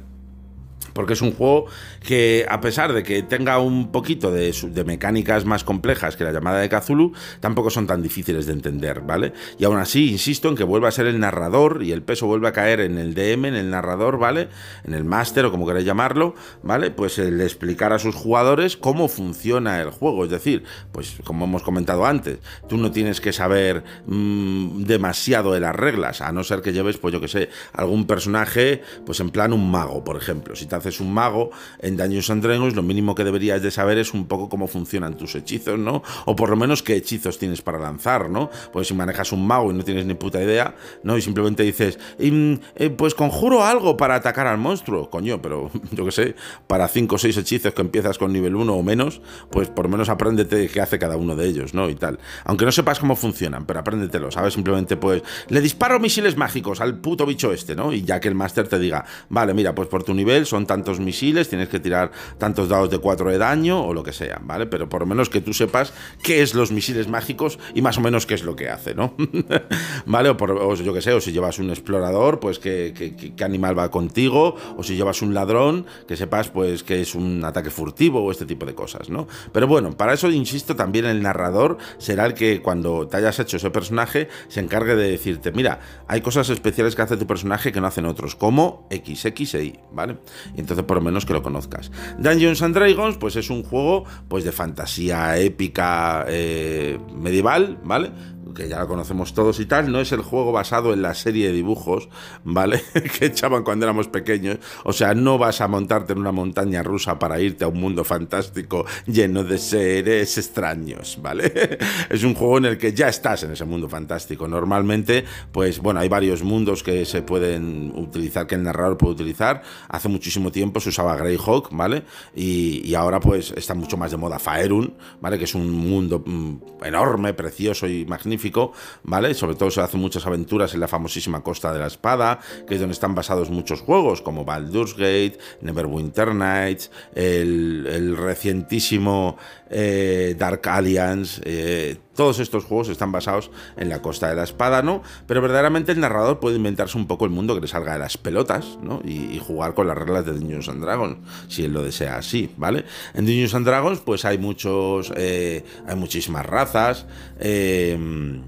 Porque es un juego que a pesar de que tenga un poquito de, mecánicas más complejas que la llamada de Cthulhu, tampoco son tan difíciles de entender, ¿vale? Y aún así, insisto en que vuelva a ser el narrador y el peso vuelve a caer en el DM, en el narrador, ¿vale? En el máster o como queráis llamarlo, ¿vale? Pues el explicar a sus jugadores cómo funciona el juego, es decir, pues como hemos comentado antes, tú no tienes que saber mm, demasiado de las reglas, a no ser que lleves, pues yo que sé, algún personaje, pues en plan un mago, por ejemplo, si te es un mago en Dungeons and Dragons, lo mínimo que deberías de saber es un poco cómo funcionan tus hechizos, ¿no? O por lo menos qué hechizos tienes para lanzar, ¿no? Pues si manejas un mago y no tienes ni puta idea, ¿no? Y simplemente dices, mm, eh, pues conjuro algo para atacar al monstruo, coño, pero yo qué sé, para 5 o 6 hechizos que empiezas con nivel 1 o menos, pues por lo menos apréndete qué hace cada uno de ellos, ¿no? Y tal. Aunque no sepas cómo funcionan, pero apréndetelo, ¿sabes? Simplemente pues, le disparo misiles mágicos al puto bicho este, ¿no? Y ya que el máster te diga, vale, mira, pues por tu nivel son tantos misiles, tienes que tirar tantos dados de 4 de daño o lo que sea, ¿vale? Pero por lo menos que tú sepas qué es los misiles mágicos y más o menos qué es lo que hace, ¿no? ¿Vale? O, por, yo que sé, o si llevas un explorador, pues qué, qué, animal va contigo, o si llevas un ladrón, que sepas pues que es un ataque furtivo o este tipo de cosas, ¿no? Pero bueno, para eso, insisto, también el narrador será el que cuando te hayas hecho ese personaje se encargue de decirte, mira, hay cosas especiales que hace tu personaje que no hacen otros, como X, X Y, ¿vale? Entonces por lo menos que lo conozcas. Dungeons and Dragons, pues es un juego pues de fantasía épica eh, medieval, ¿vale? Que ya lo conocemos todos y tal, no es el juego basado en la serie de dibujos, ¿vale? que echaban cuando éramos pequeños. O sea, no vas a montarte en una montaña rusa para irte a un mundo fantástico lleno de seres extraños, ¿vale? es un juego en el que ya estás en ese mundo fantástico. Normalmente, pues bueno, hay varios mundos que se pueden utilizar, que el narrador puede utilizar. Hace muchísimo tiempo se usaba Greyhawk, ¿vale? Y, y ahora pues está mucho más de moda Faerun, ¿vale? Que es un mundo mm, enorme, precioso y magnífico, Sobre todo se hacen muchas aventuras en la famosísima Costa de la Espada, que es donde están basados muchos juegos, como Baldur's Gate, Neverwinter Nights, el, recientísimo eh, Dark Alliance, eh, todos estos juegos están basados en la Costa de la Espada, ¿no? Pero verdaderamente el narrador puede inventarse un poco el mundo que le salga de las pelotas, ¿no? Y, jugar con las reglas de Dungeons and Dragons, si él lo desea así, ¿vale? En Dungeons and Dragons, pues hay muchos, eh, hay muchísimas razas, eh,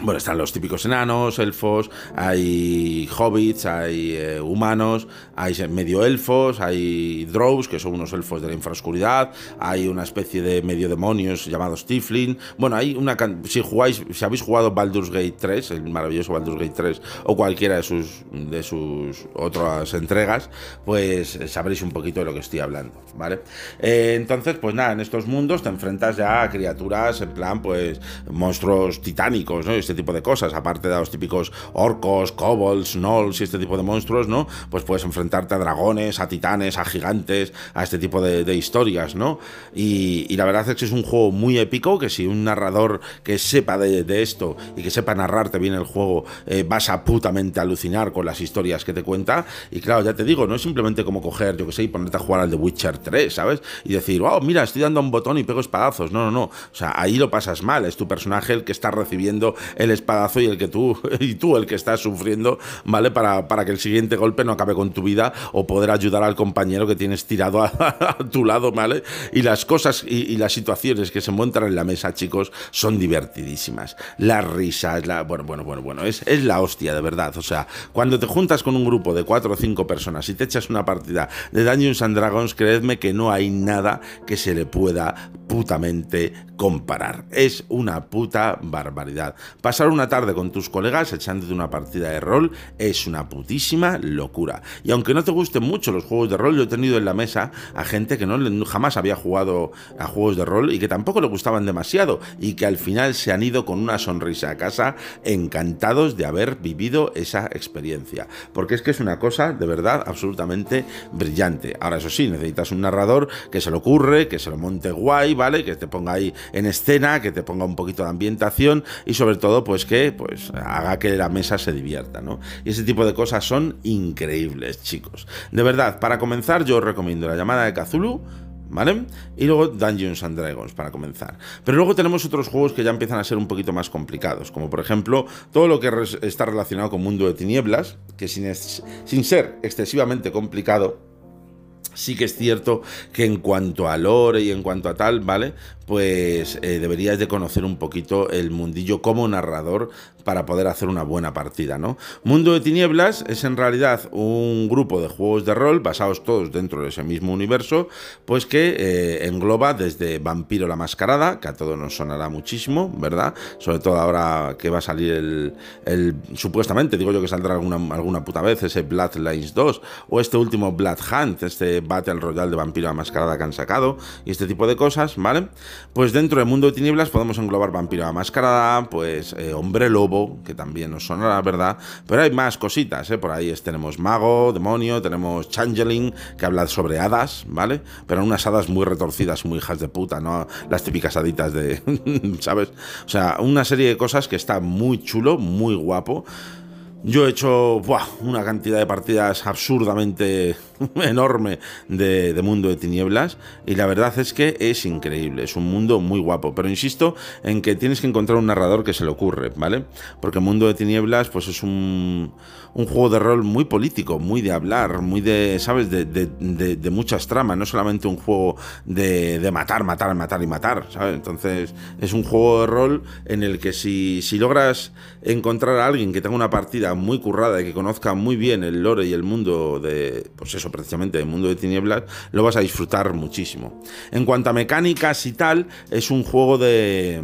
bueno, están los típicos enanos, elfos, hay hobbits, hay eh, humanos, hay medio elfos, hay drows, que son unos elfos de la infraoscuridad, hay una especie de medio demonios llamados Tiflin. Bueno, hay una si jugáis, si habéis jugado Baldur's Gate 3, el maravilloso Baldur's Gate 3, o cualquiera de sus de sus otras entregas, pues sabréis un poquito de lo que estoy hablando, ¿vale? Eh, entonces, pues nada, en estos mundos te enfrentas ya a criaturas en plan, pues, monstruos titánicos, ¿no? Este tipo de cosas, aparte de los típicos orcos, kobolds, gnolls y este tipo de monstruos, ¿no? Pues puedes enfrentarte a dragones, a titanes, a gigantes, a este tipo de, historias, ¿no? Y, la verdad es que es un juego muy épico, que si un narrador que sepa de, esto y que sepa narrarte bien el juego, eh, vas a putamente alucinar con las historias que te cuenta. Y claro, ya te digo, no es simplemente como coger, yo que sé, y ponerte a jugar al The Witcher 3, ¿sabes? Y decir, wow, mira, estoy dando un botón y pego espadazos. No, no, no. O sea, ahí lo pasas mal. Es tu personaje el que está recibiendo el espadazo y el que tú, y tú el que estás sufriendo, ¿vale? Para, para que el siguiente golpe no acabe con tu vida o poder ayudar al compañero que tienes tirado a, tu lado, ¿vale? Y las cosas y, las situaciones que se montan en la mesa, chicos, son divertidísimas. Las risas, la, bueno, bueno, bueno, bueno, es, es la hostia, de verdad. O sea, cuando te juntas con un grupo de cuatro o cinco personas y te echas una partida de Dungeons and Dragons, creedme que no hay nada que se le pueda putamente comparar. Es una puta barbaridad. Pasar una tarde con tus colegas echándote una partida de rol es una putísima locura. Y aunque no te gusten mucho los juegos de rol, yo he tenido en la mesa a gente que no jamás había jugado a juegos de rol y que tampoco le gustaban demasiado y que al final se han ido con una sonrisa a casa encantados de haber vivido esa experiencia. Porque es que es una cosa de verdad absolutamente brillante. Ahora eso sí, necesitas un narrador que se lo ocurre, que se lo monte guay, ¿vale? Que te ponga ahí en escena, que te ponga un poquito de ambientación y sobre todo pues que pues haga que la mesa se divierta, ¿no? Y ese tipo de cosas son increíbles, chicos. De verdad, para comenzar yo os recomiendo la llamada de Kazulu, ¿vale? Y luego Dungeons and Dragons para comenzar. Pero luego tenemos otros juegos que ya empiezan a ser un poquito más complicados, como por ejemplo todo lo que está relacionado con Mundo de Tinieblas, que sin, sin ser excesivamente complicado, sí que es cierto que en cuanto a lore y en cuanto a tal, ¿vale? Pues eh, deberías de conocer un poquito el mundillo como narrador para poder hacer una buena partida, ¿no? Mundo de Tinieblas es en realidad un grupo de juegos de rol basados todos dentro de ese mismo universo, pues que eh, engloba desde Vampiro la Mascarada, que a todos nos sonará muchísimo, ¿verdad? Sobre todo ahora que va a salir el, supuestamente, digo yo que saldrá alguna, alguna puta vez, ese Bloodlines 2, o este último Blood Hunt, este Battle Royale de Vampiro la Mascarada que han sacado, y este tipo de cosas, ¿vale? Pues dentro del Mundo de Tinieblas podemos englobar Vampiro la Mascarada, pues eh, Hombre Lobo, que también nos la verdad, pero hay más cositas, ¿eh? por ahí tenemos mago, demonio, tenemos changeling, que habla sobre hadas, ¿vale? Pero unas hadas muy retorcidas, muy hijas de puta, ¿no? Las típicas haditas de, ¿sabes? O sea, una serie de cosas que está muy chulo, muy guapo. Yo he hecho una cantidad de partidas absurdamente enorme de, Mundo de Tinieblas y la verdad es que es increíble, es un mundo muy guapo, pero insisto en que tienes que encontrar un narrador que se le ocurre, ¿vale? Porque Mundo de Tinieblas pues es un, un juego de rol muy político, muy de hablar, muy de, ¿sabes? De, de, muchas tramas, no solamente un juego de, matar, matar, matar y matar, ¿sabes? Entonces es un juego de rol en el que si, si logras encontrar a alguien que tenga una partida muy currada y que conozca muy bien el lore y el mundo de, pues eso, precisamente, el mundo de tinieblas, lo vas a disfrutar muchísimo. En cuanto a mecánicas y tal, es un juego de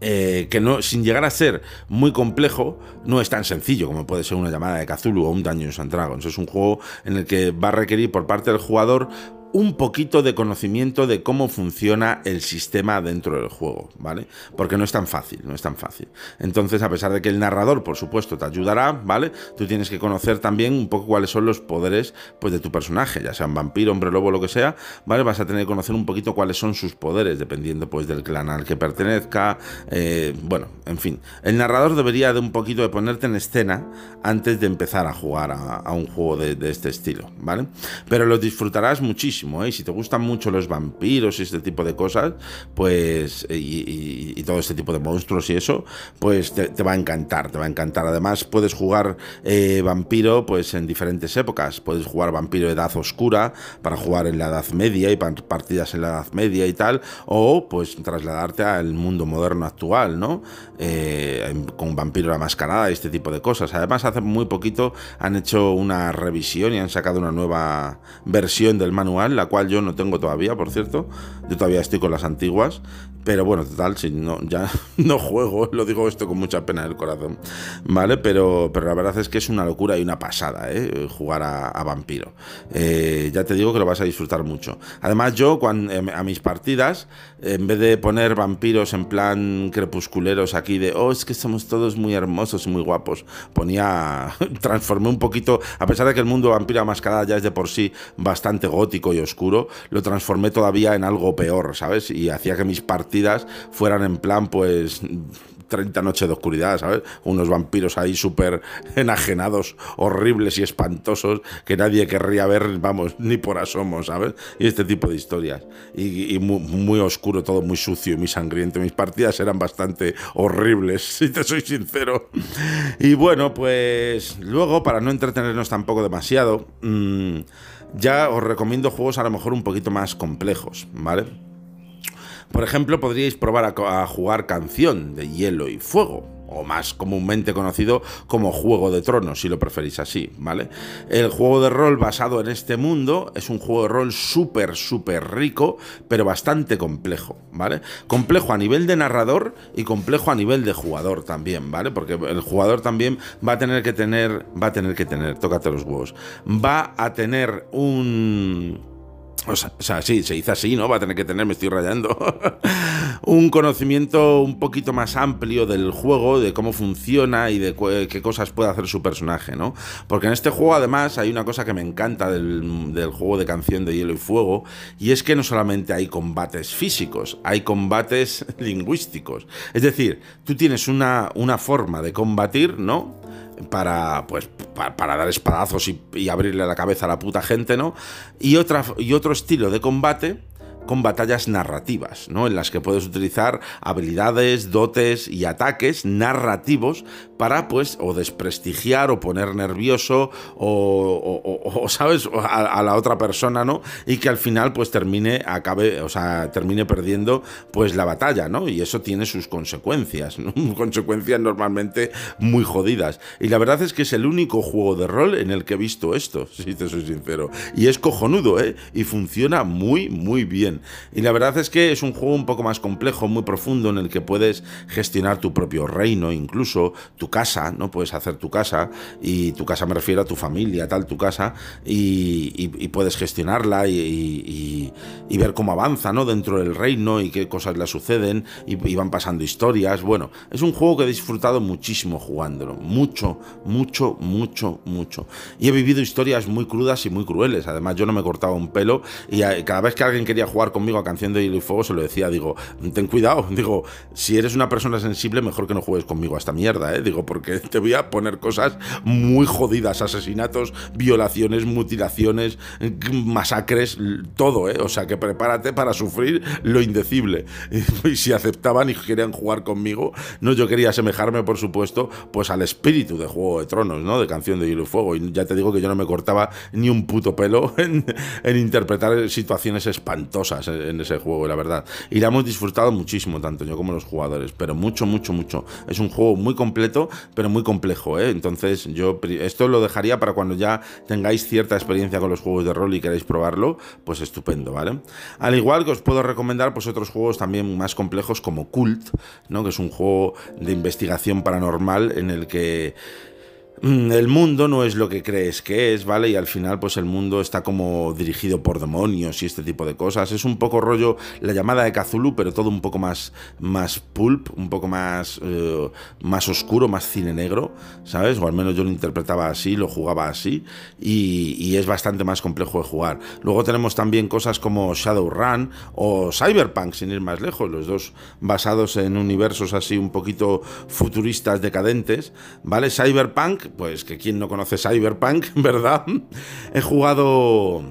eh, que no, sin llegar a ser muy complejo, no es tan sencillo como puede ser una llamada de Cthulhu o un Dungeons and Dragons. Es un juego en el que va a requerir por parte del jugador un poquito de conocimiento de cómo funciona el sistema dentro del juego, ¿vale? Porque no es tan fácil, no es tan fácil. Entonces, a pesar de que el narrador, por supuesto, te ayudará, ¿vale? Tú tienes que conocer también un poco cuáles son los poderes, pues, de tu personaje, ya sean vampiro, hombre lobo, lo que sea, ¿vale? Vas a tener que conocer un poquito cuáles son sus poderes, dependiendo, pues, del clan al que pertenezca, eh, bueno, en fin. El narrador debería de un poquito de ponerte en escena antes de empezar a jugar a, un juego de, de este estilo, ¿vale? Pero lo disfrutarás muchísimo ¿eh? Si te gustan mucho los vampiros y este tipo de cosas, pues. Y, todo este tipo de monstruos y eso, pues te, va a encantar, te va a encantar. Además, puedes jugar eh, vampiro, pues en diferentes épocas. Puedes jugar vampiro edad oscura para jugar en la edad media y partidas en la edad media y tal. O pues trasladarte al mundo moderno actual, ¿no? Eh, con vampiro la mascarada y este tipo de cosas. Además, hace muy poquito han hecho una revisión y han sacado una nueva versión del manual la cual yo no tengo todavía, por cierto. Yo todavía estoy con las antiguas. Pero bueno, total, si no, ya no juego, lo digo esto con mucha pena en el corazón. ¿Vale? Pero, pero la verdad es que es una locura y una pasada, ¿eh? Jugar a, vampiro. Eh, ya te digo que lo vas a disfrutar mucho. Además, yo cuando, em, a mis partidas, en vez de poner vampiros en plan crepusculeros aquí de, oh, es que somos todos muy hermosos y muy guapos, ponía, transformé un poquito, a pesar de que el mundo vampiro mascarada ya es de por sí bastante gótico oscuro, lo transformé todavía en algo peor, ¿sabes? Y hacía que mis partidas fueran en plan, pues, 30 noches de oscuridad, ¿sabes? Unos vampiros ahí súper enajenados, horribles y espantosos que nadie querría ver, vamos, ni por asomo, ¿sabes? Y este tipo de historias. Y, muy, oscuro, todo muy sucio y muy sangriento. Mis partidas eran bastante horribles, si te soy sincero. Y bueno, pues luego, para no entretenernos tampoco demasiado, mm, ya os recomiendo juegos a lo mejor un poquito más complejos, ¿vale? Por ejemplo, podríais probar a, jugar Canción de Hielo y Fuego, o más comúnmente conocido como Juego de Tronos, si lo preferís así, ¿vale? El juego de rol basado en este mundo es un juego de rol súper, súper rico, pero bastante complejo, ¿vale? Complejo a nivel de narrador y complejo a nivel de jugador también, ¿vale? Porque el jugador también va a tener que tener, va a tener que tener, tócate los huevos, va a tener un o sea, sí, se dice así, ¿no? Va a tener que tener, me estoy rayando, un conocimiento un poquito más amplio del juego, de cómo funciona y de qué cosas puede hacer su personaje, ¿no? Porque en este juego además hay una cosa que me encanta del, del juego de canción de hielo y fuego, y es que no solamente hay combates físicos, hay combates lingüísticos. Es decir, tú tienes una, una forma de combatir, ¿no? Para, pues, para, dar espadazos y, y, abrirle la cabeza a la puta gente, ¿no? Y, otra, y otro estilo de combate con batallas narrativas, ¿no? En las que puedes utilizar habilidades, dotes y ataques narrativos para, pues, o desprestigiar o poner nervioso o, ¿sabes?, a, la otra persona, ¿no? Y que al final, pues, termine, acabe, o sea, termine perdiendo, pues, la batalla, ¿no? Y eso tiene sus consecuencias, ¿no? Consecuencias normalmente muy jodidas. Y la verdad es que es el único juego de rol en el que he visto esto, si te soy sincero. Y es cojonudo, ¿eh? Y funciona muy, muy bien. Y la verdad es que es un juego un poco más complejo, muy profundo, en el que puedes gestionar tu propio reino, incluso tu casa, ¿no? Puedes hacer tu casa, y tu casa me refiero a tu familia, tal, tu casa, y, puedes gestionarla y, ver cómo avanza, ¿no? Dentro del reino y qué cosas le suceden, y, van pasando historias. Bueno, es un juego que he disfrutado muchísimo jugándolo, mucho, mucho, mucho, mucho. Y he vivido historias muy crudas y muy crueles. Además, yo no me cortaba un pelo, y cada vez que alguien quería jugar conmigo a Canción de Hielo y Fuego, se lo decía, digo, ten cuidado, digo, si eres una persona sensible, mejor que no juegues conmigo a esta mierda, ¿eh? digo, porque te voy a poner cosas muy jodidas, asesinatos, violaciones, mutilaciones, masacres, todo, ¿eh? O sea, que prepárate para sufrir lo indecible. Y si aceptaban y querían jugar conmigo, no, yo quería asemejarme, por supuesto, pues al espíritu de Juego de Tronos, ¿no? De Canción de Hielo y Fuego. Y ya te digo que yo no me cortaba ni un puto pelo en, en interpretar situaciones espantosas en ese juego, la verdad. Y la hemos disfrutado muchísimo, tanto yo como los jugadores, pero mucho, mucho, mucho. Es un juego muy completo pero muy complejo, ¿eh? Entonces, yo esto lo dejaría para cuando ya tengáis cierta experiencia con los juegos de rol y queráis probarlo, pues estupendo, ¿vale? Al igual que os puedo recomendar pues otros juegos también más complejos como Cult, ¿no? Que es un juego de investigación paranormal en el que el mundo no es lo que crees que es, ¿vale? Y al final, pues el mundo está como dirigido por demonios y este tipo de cosas. Es un poco rollo la llamada de Cthulhu, pero todo un poco más, más pulp, un poco más, eh, más oscuro, más cine negro, ¿sabes? O al menos yo lo interpretaba así, lo jugaba así, y es bastante más complejo de jugar. Luego tenemos también cosas como Shadowrun o Cyberpunk, sin ir más lejos, los dos basados en universos así un poquito futuristas decadentes, ¿vale? Cyberpunk pues que quien no conoce Cyberpunk, ¿verdad? He jugado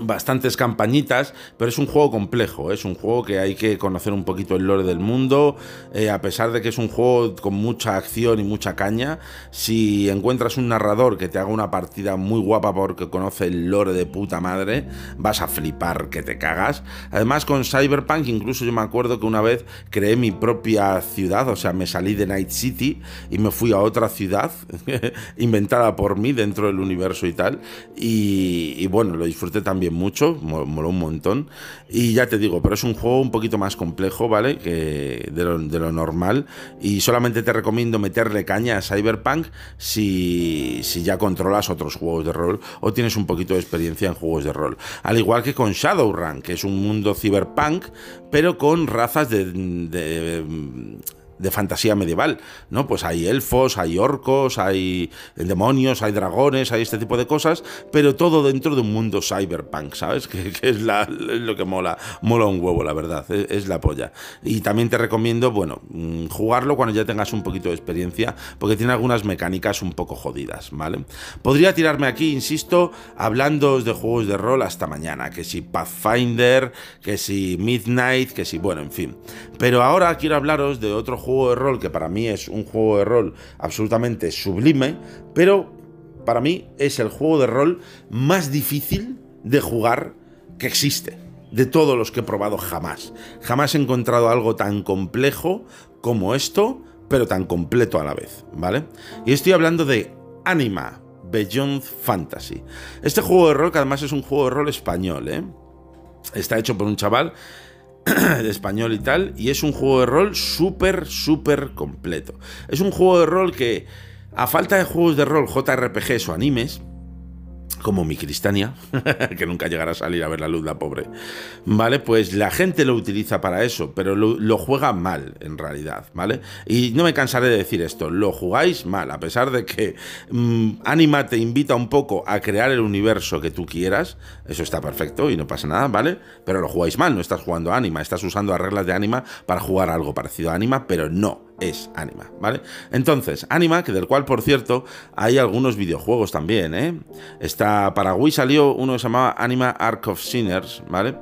bastantes campañitas, pero es un juego complejo, es un juego que hay que conocer un poquito el lore del mundo, eh, a pesar de que es un juego con mucha acción y mucha caña, si encuentras un narrador que te haga una partida muy guapa porque conoce el lore de puta madre, vas a flipar que te cagas. Además con Cyberpunk, incluso yo me acuerdo que una vez creé mi propia ciudad, o sea, me salí de Night City y me fui a otra ciudad inventada por mí dentro del universo y tal, y bueno, lo disfruté también mucho, moló un montón. Y ya te digo, pero es un juego un poquito más complejo, ¿vale? Que de lo, normal. Y solamente te recomiendo meterle caña a Cyberpunk si, si ya controlas otros juegos de rol o tienes un poquito de experiencia en juegos de rol. Al igual que con Shadowrun, que es un mundo cyberpunk, pero con razas de de fantasía medieval, ¿no? Pues hay elfos, hay orcos, hay demonios, hay dragones, hay este tipo de cosas, pero todo dentro de un mundo cyberpunk, ¿sabes? Que, es, lo que mola, mola un huevo, la verdad, es, la polla. Y también te recomiendo, bueno, mm, jugarlo cuando ya tengas un poquito de experiencia, porque tiene algunas mecánicas un poco jodidas, ¿vale? Podría tirarme aquí, insisto, hablando de juegos de rol hasta mañana, que si Pathfinder, que si Midnight, que si, bueno, en fin. Pero ahora quiero hablaros de otro juego de rol que para mí es un juego de rol absolutamente sublime, pero para mí es el juego de rol más difícil de jugar que existe. De todos los que he probado jamás. Jamás he encontrado algo tan complejo como esto, pero tan completo a la vez, ¿vale? Y estoy hablando de Anima, Beyond Fantasy. Este juego de rol, que además es un juego de rol español, ¿eh? Está hecho por un chaval de español y tal, y es un juego de rol súper, súper completo. Es un juego de rol que, a falta de juegos de rol JRPGs o animes, como mi Cristania, que nunca llegará a salir a ver la luz, la pobre. ¿Vale? Pues la gente lo utiliza para eso, pero lo, juega mal, en realidad, ¿vale? Y no me cansaré de decir esto, lo jugáis mal, a pesar de que mm, Anima te invita un poco a crear el universo que tú quieras, eso está perfecto y no pasa nada, ¿vale? Pero lo jugáis mal, no estás jugando Anima, estás usando reglas de Anima para jugar algo parecido a Anima, pero no es Anima, ¿vale? Entonces, Anima, que del cual, por cierto, hay algunos videojuegos también, ¿eh? Está, para Wii salió uno que se llamaba Anima Arc of Sinners, ¿vale?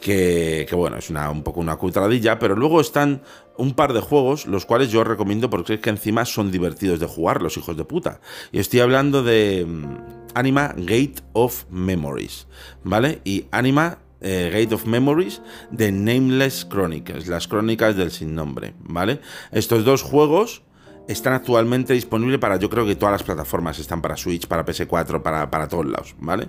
Que, bueno, es una, un poco una cutradilla, pero luego están un par de juegos, los cuales yo recomiendo porque es que encima son divertidos de jugar, los hijos de puta. Y estoy hablando de mm, Anima Gate of Memories, ¿vale? Y Anima eh, Gate of Memories de Nameless Chronicles, las crónicas del sin nombre, ¿vale? Estos dos juegos están actualmente disponibles para, yo creo que todas las plataformas, están para Switch, para PS4, para, para todos lados, ¿vale?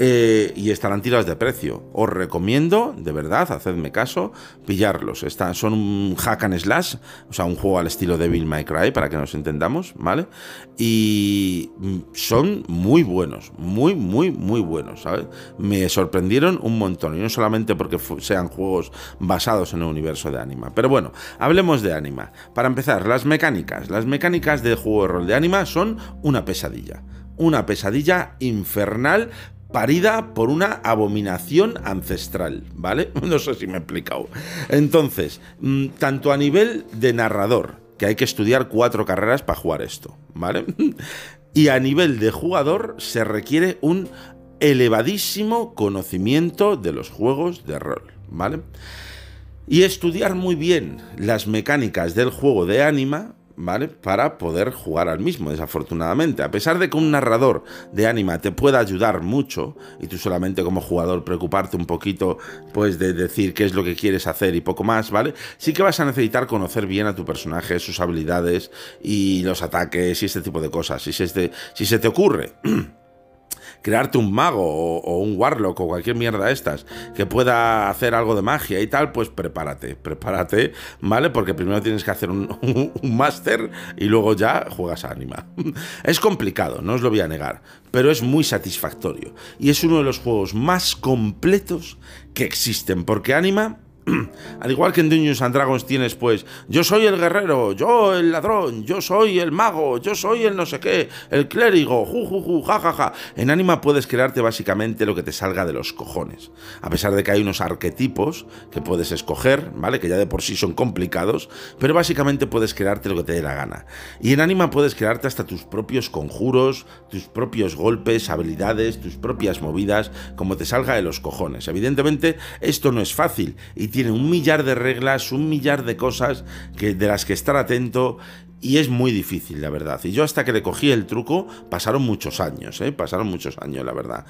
Eh, y estarán tirados de precio. Os recomiendo, de verdad, hacedme caso, pillarlos. Están, son un hack and slash, o sea, un juego al estilo de Bill My Cry, para que nos entendamos, ¿vale? Y son muy buenos, muy, muy, muy buenos, ¿sabes? Me sorprendieron un montón, y no solamente porque sean juegos basados en el universo de Anima. Pero bueno, hablemos de Anima. Para empezar, las mecánicas. Las mecánicas del juego de rol de Anima son una pesadilla una pesadilla infernal parida por una abominación ancestral, ¿vale? No sé si me he explicado. Entonces, mm, tanto a nivel de narrador, que hay que estudiar cuatro carreras para jugar esto, ¿vale? Y a nivel de jugador se requiere un elevadísimo conocimiento de los juegos de rol, ¿vale? Y estudiar muy bien las mecánicas del juego de Anima ¿vale? Para poder jugar al mismo, desafortunadamente. A pesar de que un narrador de Anima te pueda ayudar mucho, y tú solamente como jugador preocuparte un poquito, pues de decir qué es lo que quieres hacer y poco más, ¿vale? Sí que vas a necesitar conocer bien a tu personaje, sus habilidades y los ataques y este tipo de cosas. Si se si se te ocurre crearte un mago o, un warlock o cualquier mierda de estas que pueda hacer algo de magia y tal, pues prepárate, prepárate, ¿vale? Porque primero tienes que hacer un, un máster y luego ya juegas a Anima. es complicado, no os lo voy a negar, pero es muy satisfactorio. Y es uno de los juegos más completos que existen, porque Anima Al igual que en Dungeons and Dragons tienes, pues, yo soy el guerrero, yo el ladrón, yo soy el mago, yo soy el no sé qué, el clérigo, ju, ju, ju, ja, ja, ja. En Anima puedes crearte básicamente lo que te salga de los cojones. A pesar de que hay unos arquetipos que puedes escoger, ¿vale? Que ya de por sí son complicados, pero básicamente puedes crearte lo que te dé la gana. Y en Anima puedes crearte hasta tus propios conjuros, tus propios golpes, habilidades, tus propias movidas, como te salga de los cojones. Evidentemente, esto no es fácil y tiene un millar de reglas, un millar de cosas que, de las que estar atento y es muy difícil, la verdad. Y yo hasta que le cogí el truco pasaron muchos años, ¿eh? pasaron muchos años, la verdad.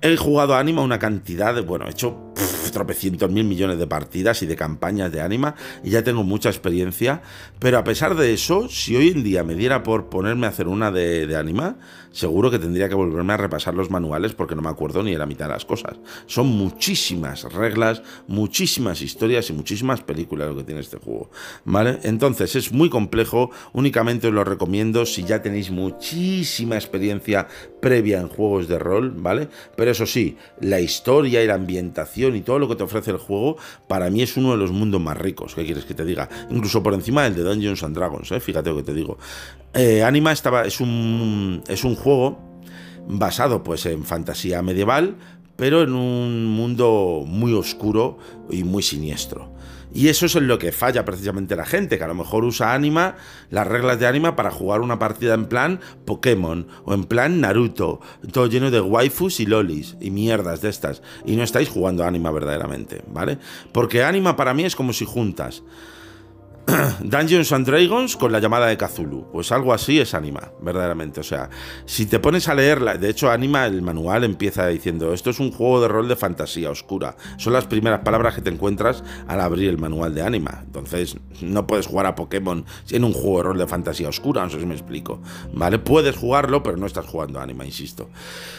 He jugado a Anima una cantidad de, bueno, he hecho tropecientos mil millones de partidas y de campañas de Anima y ya tengo mucha experiencia, pero a pesar de eso, si hoy en día me diera por ponerme a hacer una de, de Anima, seguro que tendría que volverme a repasar los manuales porque no me acuerdo ni de la mitad de las cosas. Son muchísimas reglas, muchísimas historias y muchísimas películas lo que tiene este juego. ¿Vale? Entonces es muy complejo, únicamente os lo recomiendo si ya tenéis muchísima experiencia previa en juegos de rol, ¿vale? Pero eso sí, la historia y la ambientación y todo lo que te ofrece el juego, para mí es uno de los mundos más ricos, ¿qué quieres que te diga? Incluso por encima del de Dungeons and Dragons, ¿eh? Fíjate lo que te digo. Eh, Anima estaba, es, un, es un juego basado pues en fantasía medieval, pero en un mundo muy oscuro y muy siniestro. Y eso es en lo que falla precisamente la gente, que a lo mejor usa Anima, las reglas de Anima para jugar una partida en plan Pokémon o en plan Naruto, todo lleno de waifus y lolis y mierdas de estas. Y no estáis jugando Anima verdaderamente, ¿vale? Porque Anima para mí es como si juntas Dungeons and Dragons con la llamada de Cthulhu. Pues algo así es Anima, verdaderamente. O sea, si te pones a leerla, de hecho, Anima, el manual empieza diciendo: Esto es un juego de rol de fantasía oscura. Son las primeras palabras que te encuentras al abrir el manual de Anima. Entonces, no puedes jugar a Pokémon en un juego de rol de fantasía oscura, no sé si me explico. ¿Vale? Puedes jugarlo, pero no estás jugando Anima, insisto.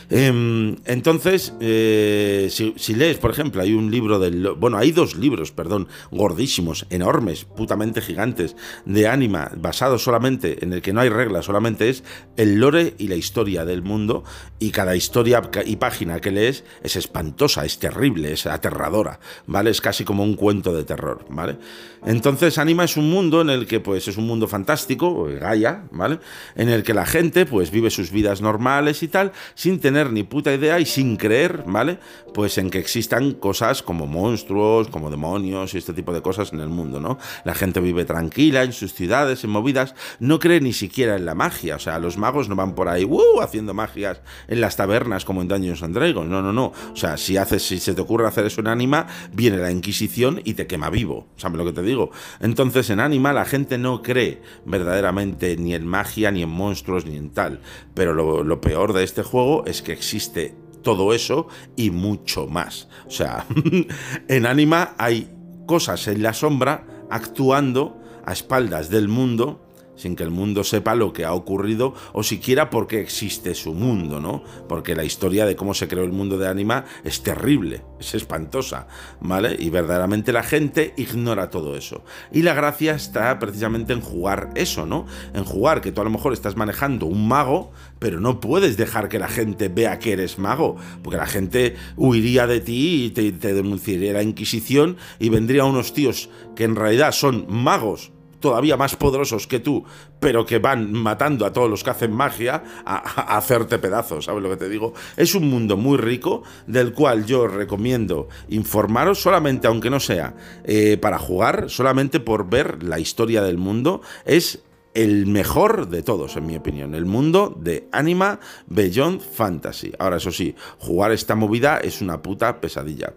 Em, entonces, eh, si lees, por ejemplo, hay un libro del. Bueno, hay dos libros, perdón, gordísimos, enormes, putamente gigantes de Anima basados solamente en el que no hay reglas, solamente es el lore y la historia del mundo y cada historia y página que lees es espantosa, es terrible, es aterradora, ¿vale? Es casi como un cuento de terror, ¿vale? Entonces Anima es un mundo en el que pues es un mundo fantástico, Gaia, ¿vale? En el que la gente pues vive sus vidas normales y tal, sin tener ni puta idea y sin creer, ¿vale? Pues en que existan cosas como monstruos, como demonios y este tipo de cosas en el mundo, ¿no? La gente vive tranquila en sus ciudades, en movidas, no cree ni siquiera en la magia. O sea, los magos no van por ahí uh, haciendo magias en las tabernas como en Dungeons and Dragons. No, no, no. O sea, si haces, si se te ocurre hacer eso en Anima, viene la Inquisición y te quema vivo. ¿Sabes lo que te digo? Entonces, en Anima la gente no cree verdaderamente ni en magia, ni en monstruos, ni en tal. Pero lo, lo peor de este juego es que existe todo eso y mucho más. O sea, en Anima hay cosas en la sombra actuando a espaldas del mundo sin que el mundo sepa lo que ha ocurrido o siquiera por qué existe su mundo, ¿no? Porque la historia de cómo se creó el mundo de Anima es terrible, es espantosa, ¿vale? Y verdaderamente la gente ignora todo eso. Y la gracia está precisamente en jugar eso, ¿no? En jugar que tú a lo mejor estás manejando un mago, pero no puedes dejar que la gente vea que eres mago, porque la gente huiría de ti y te, denunciaría la Inquisición y vendría unos tíos que en realidad son magos todavía más poderosos que tú, pero que van matando a todos los que hacen magia a, hacerte pedazos, ¿sabes lo que te digo? Es un mundo muy rico del cual yo recomiendo informaros solamente, aunque no sea eh, para jugar, solamente por ver la historia del mundo, es el mejor de todos, en mi opinión, el mundo de Anima Beyond Fantasy. Ahora, eso sí, jugar esta movida es una puta pesadilla.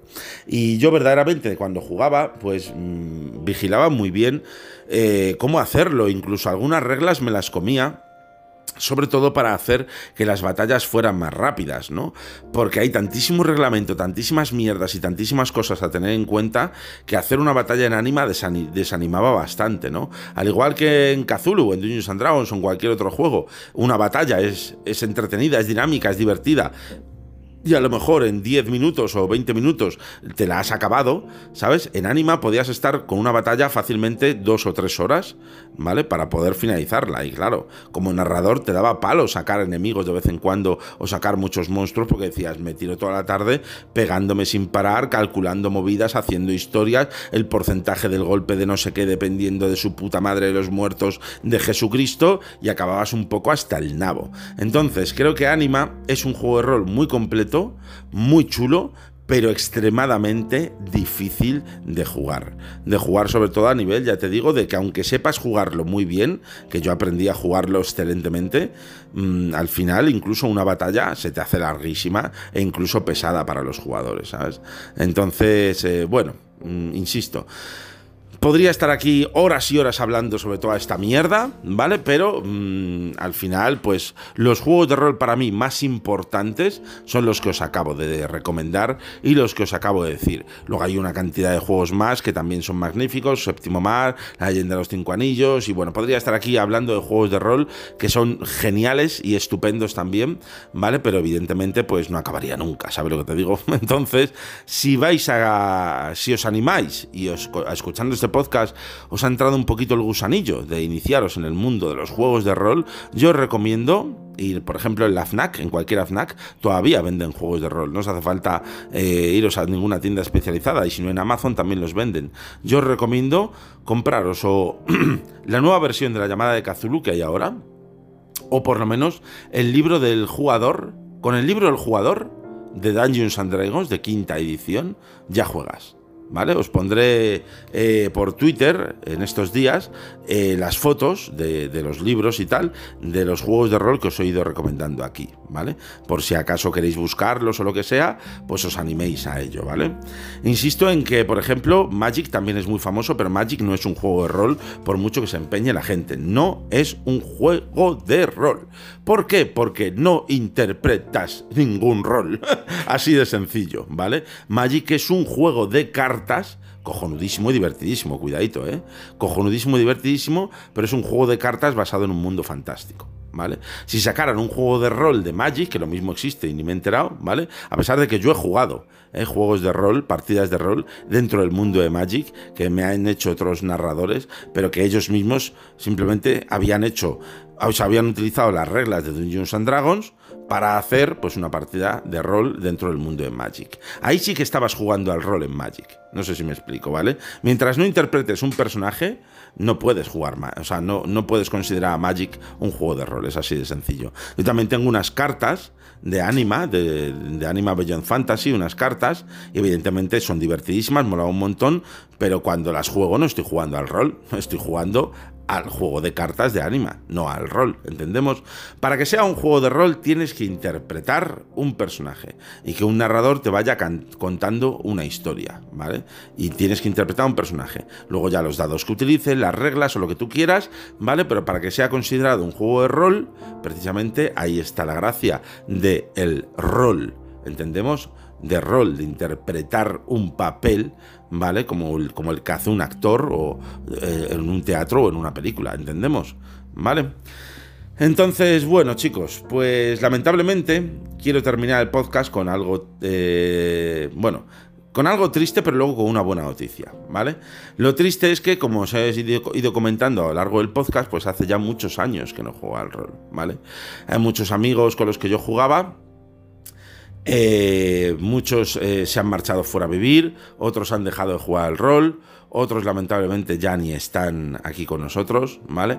Y yo verdaderamente cuando jugaba, pues mm, vigilaba muy bien eh, cómo hacerlo, incluso algunas reglas me las comía sobre todo para hacer que las batallas fueran más rápidas, ¿no? Porque hay tantísimo reglamento, tantísimas mierdas y tantísimas cosas a tener en cuenta que hacer una batalla en anima desanimaba bastante, ¿no? Al igual que en Cthulhu, en Dungeons and Dragons o en cualquier otro juego, una batalla es, es entretenida, es dinámica, es divertida, y a lo mejor en 10 minutos o 20 minutos te la has acabado, ¿sabes? En Anima podías estar con una batalla fácilmente dos o tres horas, ¿vale? Para poder finalizarla. Y claro, como narrador te daba palo sacar enemigos de vez en cuando o sacar muchos monstruos porque decías, me tiro toda la tarde pegándome sin parar, calculando movidas, haciendo historias, el porcentaje del golpe de no sé qué dependiendo de su puta madre de los muertos de Jesucristo y acababas un poco hasta el nabo. Entonces, creo que Anima es un juego de rol muy completo muy chulo, pero extremadamente difícil de jugar. De jugar sobre todo a nivel, ya te digo, de que aunque sepas jugarlo muy bien, que yo aprendí a jugarlo excelentemente, mm, al final incluso una batalla se te hace larguísima e incluso pesada para los jugadores, ¿sabes? Entonces, eh, bueno, mm, insisto. Podría estar aquí horas y horas hablando sobre toda esta mierda, ¿vale? Pero mm, al final, pues los juegos de rol para mí más importantes son los que os acabo de recomendar y los que os acabo de decir. Luego hay una cantidad de juegos más que también son magníficos, Séptimo Mar, La leyenda de los cinco anillos y bueno, podría estar aquí hablando de juegos de rol que son geniales y estupendos también, ¿vale? Pero evidentemente pues no acabaría nunca, ¿sabes lo que te digo? Entonces, si vais a... si os animáis y os escuchando este podcast os ha entrado un poquito el gusanillo de iniciaros en el mundo de los juegos de rol, yo os recomiendo ir, por ejemplo, en la FNAC, en cualquier FNAC, todavía venden juegos de rol. No os hace falta eh, iros a ninguna tienda especializada y si no en Amazon también los venden. Yo os recomiendo compraros o la nueva versión de la llamada de Cthulhu que hay ahora, o por lo menos el libro del jugador. Con el libro del jugador de Dungeons and Dragons de quinta edición, ya juegas. ¿Vale? Os pondré eh, por Twitter en estos días eh, las fotos de, los libros y tal, de los juegos de rol que os he ido recomendando aquí, ¿vale? Por si acaso queréis buscarlos o lo que sea, pues os animéis a ello, ¿vale? Insisto en que, por ejemplo, Magic también es muy famoso, pero Magic no es un juego de rol, por mucho que se empeñe la gente. No es un juego de rol. ¿Por qué? Porque no interpretas ningún rol. Así de sencillo, ¿vale? Magic es un juego de cartas cojonudísimo y divertidísimo, cuidadito, ¿eh? Cojonudísimo y divertidísimo, pero es un juego de cartas basado en un mundo fantástico. ¿Vale? Si sacaran un juego de rol de Magic, que lo mismo existe y ni me he enterado, ¿vale? A pesar de que yo he jugado ¿eh? juegos de rol, partidas de rol dentro del mundo de Magic, que me han hecho otros narradores, pero que ellos mismos simplemente habían hecho, o sea, habían utilizado las reglas de Dungeons and Dragons, para hacer pues una partida de rol dentro del mundo de Magic. Ahí sí que estabas jugando al rol en Magic. No sé si me explico, ¿vale? Mientras no interpretes un personaje, no puedes jugar. O sea, no, no puedes considerar a Magic un juego de rol, es así de sencillo. Yo también tengo unas cartas de Anima, de, de Anima Beyond Fantasy, unas cartas, y evidentemente son divertidísimas, mola un montón, pero cuando las juego no estoy jugando al rol, estoy jugando al juego de cartas de Anima, no al rol, ¿entendemos? Para que sea un juego de rol tienes que interpretar un personaje y que un narrador te vaya contando una historia, ¿vale? Y tienes que interpretar un personaje. Luego ya los dados que utilices, las reglas o lo que tú quieras, ¿vale? Pero para que sea considerado un juego de rol, precisamente ahí está la gracia de el rol, ¿entendemos? de rol, de interpretar un papel, ¿vale? Como el, como el que hace un actor o eh, en un teatro o en una película, ¿entendemos? ¿Vale? Entonces, bueno, chicos, pues lamentablemente quiero terminar el podcast con algo, eh, bueno, con algo triste, pero luego con una buena noticia, ¿vale? Lo triste es que, como os he ido, comentando a lo largo del podcast, pues hace ya muchos años que no juego al rol, ¿vale? Hay muchos amigos con los que yo jugaba eh, muchos eh, se han marchado fuera a vivir, otros han dejado de jugar al rol, otros lamentablemente ya ni están aquí con nosotros, ¿vale?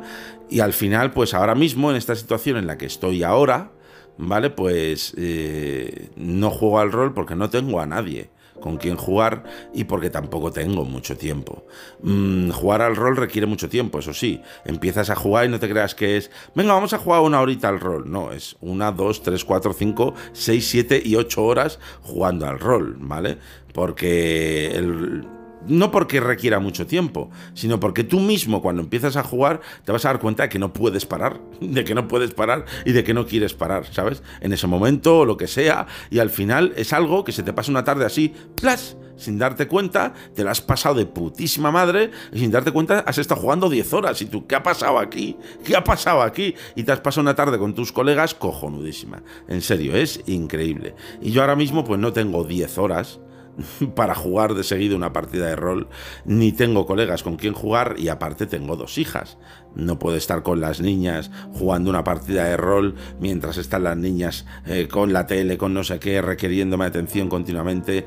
Y al final, pues ahora mismo, en esta situación en la que estoy ahora, ¿vale? Pues eh, no juego al rol porque no tengo a nadie con quién jugar y porque tampoco tengo mucho tiempo. Mm, jugar al rol requiere mucho tiempo, eso sí. Empiezas a jugar y no te creas que es, venga, vamos a jugar una horita al rol. No, es una, dos, tres, cuatro, cinco, seis, siete y ocho horas jugando al rol, ¿vale? Porque el, no porque requiera mucho tiempo, sino porque tú mismo cuando empiezas a jugar te vas a dar cuenta de que no puedes parar, de que no puedes parar y de que no quieres parar, ¿sabes? En ese momento o lo que sea, y al final es algo que se te pasa una tarde así, ¡plas! Sin darte cuenta, te lo has pasado de putísima madre y sin darte cuenta has estado jugando 10 horas. Y tú, ¿qué ha pasado aquí? ¿Qué ha pasado aquí? Y te has pasado una tarde con tus colegas cojonudísima. En serio, es increíble. Y yo ahora mismo pues no tengo 10 horas para jugar de seguido una partida de rol, ni tengo colegas con quien jugar y aparte tengo dos hijas. No puedo estar con las niñas jugando una partida de rol mientras están las niñas eh, con la tele, con no sé qué, requiriéndome atención continuamente.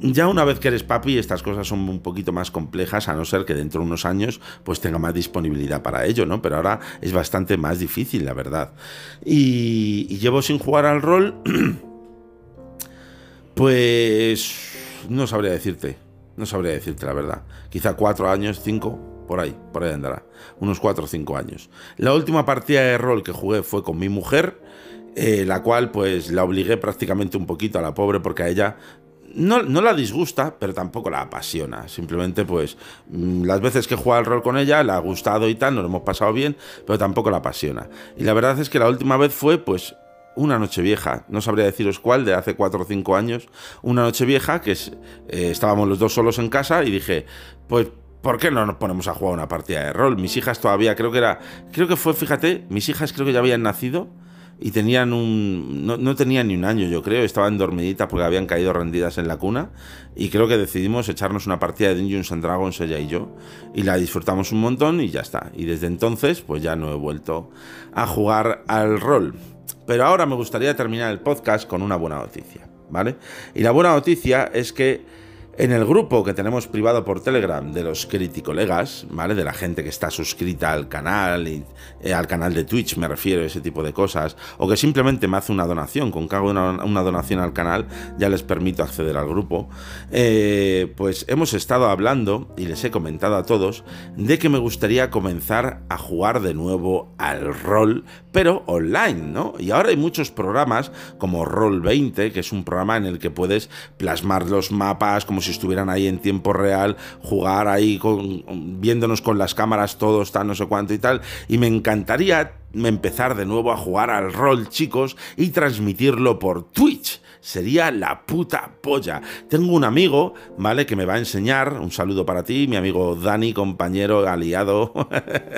Ya una vez que eres papi, estas cosas son un poquito más complejas, a no ser que dentro de unos años pues tenga más disponibilidad para ello, ¿no? Pero ahora es bastante más difícil, la verdad. Y, y llevo sin jugar al rol, pues no sabría decirte. No sabría decirte la verdad. Quizá cuatro años, cinco, por ahí, por ahí andará. Unos cuatro o cinco años. La última partida de rol que jugué fue con mi mujer, eh, la cual pues la obligué prácticamente un poquito a la pobre porque a ella no, no, la disgusta, pero tampoco la apasiona. Simplemente, pues, mm, las veces que juega el rol con ella, le ha gustado y tal, nos lo hemos pasado bien, pero tampoco la apasiona. Y la verdad es que la última vez fue, pues, una noche vieja, no sabría deciros cuál, de hace 4 o 5 años, una noche vieja que eh, estábamos los dos solos en casa y dije, pues, ¿por qué no nos ponemos a jugar una partida de rol? Mis hijas todavía, creo que era, creo que fue, fíjate, mis hijas creo que ya habían nacido y tenían un, no, no tenían ni un año, yo creo, estaban dormiditas porque habían caído rendidas en la cuna y creo que decidimos echarnos una partida de Dungeons and Dragons ella y yo y la disfrutamos un montón y ya está. Y desde entonces, pues ya no he vuelto a jugar al rol. Pero ahora me gustaría terminar el podcast con una buena noticia, ¿vale? Y la buena noticia es que en el grupo que tenemos privado por Telegram de los criticolegas, ¿vale? De la gente que está suscrita al canal y eh, al canal de Twitch, me refiero ese tipo de cosas, o que simplemente me hace una donación, con que hago una, donación al canal, ya les permito acceder al grupo. Eh, pues hemos estado hablando, y les he comentado a todos, de que me gustaría comenzar a jugar de nuevo al rol, pero online, ¿no? Y ahora hay muchos programas como Roll 20, que es un programa en el que puedes plasmar los mapas como si estuvieran ahí en tiempo real, jugar ahí con, viéndonos con las cámaras todos, tal, no sé cuánto y tal. Y me encantaría empezar de nuevo a jugar al rol, chicos, y transmitirlo por Twitch sería la puta polla. Tengo un amigo, ¿vale? Que me va a enseñar, un saludo para ti, mi amigo Dani, compañero, aliado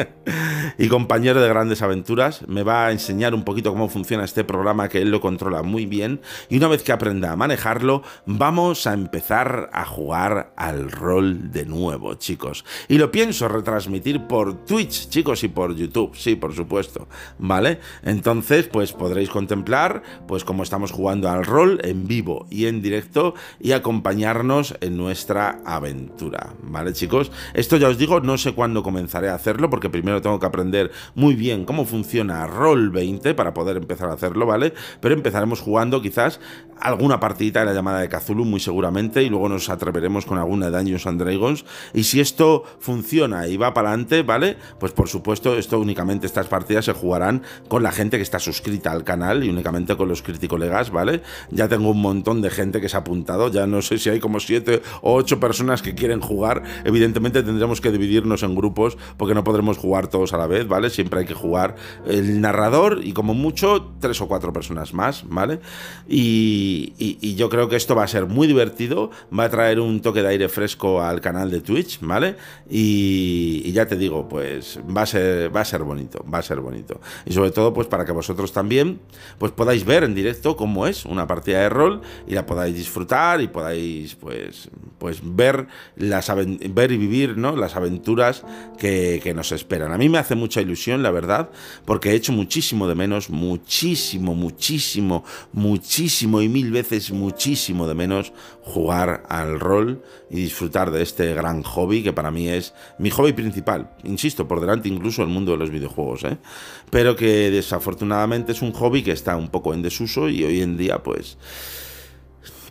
y compañero de grandes aventuras, me va a enseñar un poquito cómo funciona este programa que él lo controla muy bien y una vez que aprenda a manejarlo, vamos a empezar a jugar al rol de nuevo, chicos. Y lo pienso retransmitir por Twitch, chicos, y por YouTube, sí, por supuesto, ¿vale? Entonces, pues podréis contemplar, pues cómo estamos jugando al rol en vivo y en directo y acompañarnos en nuestra aventura. ¿Vale, chicos? Esto ya os digo, no sé cuándo comenzaré a hacerlo porque primero tengo que aprender muy bien cómo funciona Roll 20 para poder empezar a hacerlo, ¿vale? Pero empezaremos jugando quizás alguna partidita de la llamada de Cthulhu muy seguramente y luego nos atreveremos con alguna de Dungeons and Dragons y si esto funciona y va para adelante, ¿vale? Pues por supuesto, esto únicamente estas partidas se jugarán con la gente que está suscrita al canal y únicamente con los colegas, ¿vale? Ya tengo un montón de gente que se ha apuntado, ya no sé si hay como siete o ocho personas que quieren jugar. Evidentemente tendremos que dividirnos en grupos porque no podremos jugar todos a la vez, ¿vale? Siempre hay que jugar el narrador y como mucho tres o cuatro personas más, ¿vale? Y, yo creo que esto va a ser muy divertido, va a traer un toque de aire fresco al canal de Twitch, ¿vale? Y, ya te digo, pues va a ser, va a ser bonito, va a ser bonito. Y sobre todo, pues para que vosotros también, pues podáis ver en directo cómo es una partida de rol y la podáis disfrutar y podáis pues, pues ver, las ver y vivir ¿no? las aventuras que, que nos esperan. A mí me hace mucha ilusión, la verdad, porque he hecho muchísimo de menos, muchísimo, muchísimo, muchísimo y mil veces muchísimo de menos jugar al rol y disfrutar de este gran hobby que para mí es mi hobby principal. Insisto, por delante incluso el mundo de los videojuegos, ¿eh? pero que desafortunadamente es un hobby que está un poco en desuso y hoy en día pues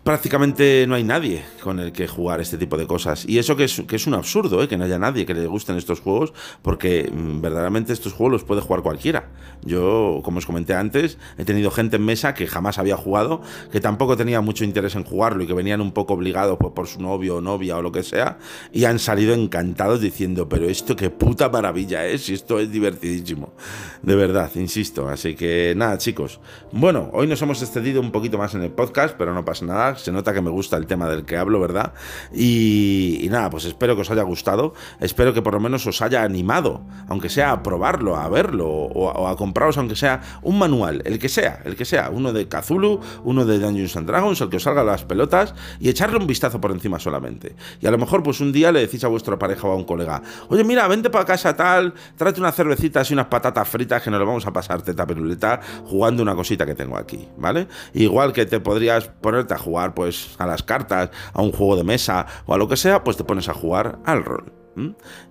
prácticamente no hay nadie con el que jugar este tipo de cosas. Y eso que es, que es un absurdo, ¿eh? que no haya nadie que le gusten estos juegos, porque mm, verdaderamente estos juegos los puede jugar cualquiera. Yo, como os comenté antes, he tenido gente en mesa que jamás había jugado, que tampoco tenía mucho interés en jugarlo y que venían un poco obligados por su novio o novia o lo que sea, y han salido encantados diciendo, pero esto qué puta maravilla es, y esto es divertidísimo. De verdad, insisto. Así que nada, chicos. Bueno, hoy nos hemos extendido un poquito más en el podcast, pero no pasa nada. Se nota que me gusta el tema del que hablo, ¿verdad? Y, nada, pues espero que os haya gustado. Espero que por lo menos os haya animado, aunque sea a probarlo, a verlo o, a compraros, aunque sea un manual, el que sea, el que sea. Uno de Kazulu, uno de Dungeons and Dragons, el que os salga las pelotas y echarle un vistazo por encima solamente. Y a lo mejor, pues un día le decís a vuestra pareja o a un colega, oye, mira, vente para casa tal, tráete unas cervecitas y unas patatas fritas que nos lo vamos a pasar teta peruleta jugando una cosita que tengo aquí, ¿vale? Igual que te podrías ponerte a jugar, pues, a las cartas, a un juego de mesa o a lo que sea, pues te pones a jugar al rol.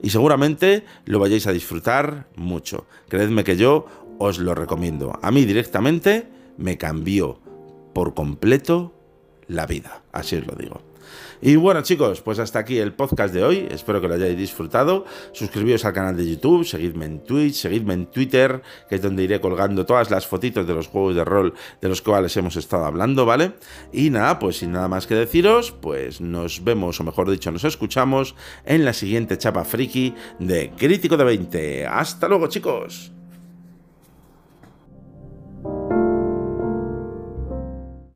Y seguramente lo vayáis a disfrutar mucho. Creedme que yo os lo recomiendo. A mí directamente me cambió por completo la vida. Así os lo digo. Y bueno chicos, pues hasta aquí el podcast de hoy, espero que lo hayáis disfrutado, suscribíos al canal de YouTube, seguidme en Twitch, seguidme en Twitter, que es donde iré colgando todas las fotitos de los juegos de rol de los cuales hemos estado hablando, ¿vale? Y nada, pues sin nada más que deciros, pues nos vemos, o mejor dicho, nos escuchamos en la siguiente chapa friki de Crítico de 20. Hasta luego chicos.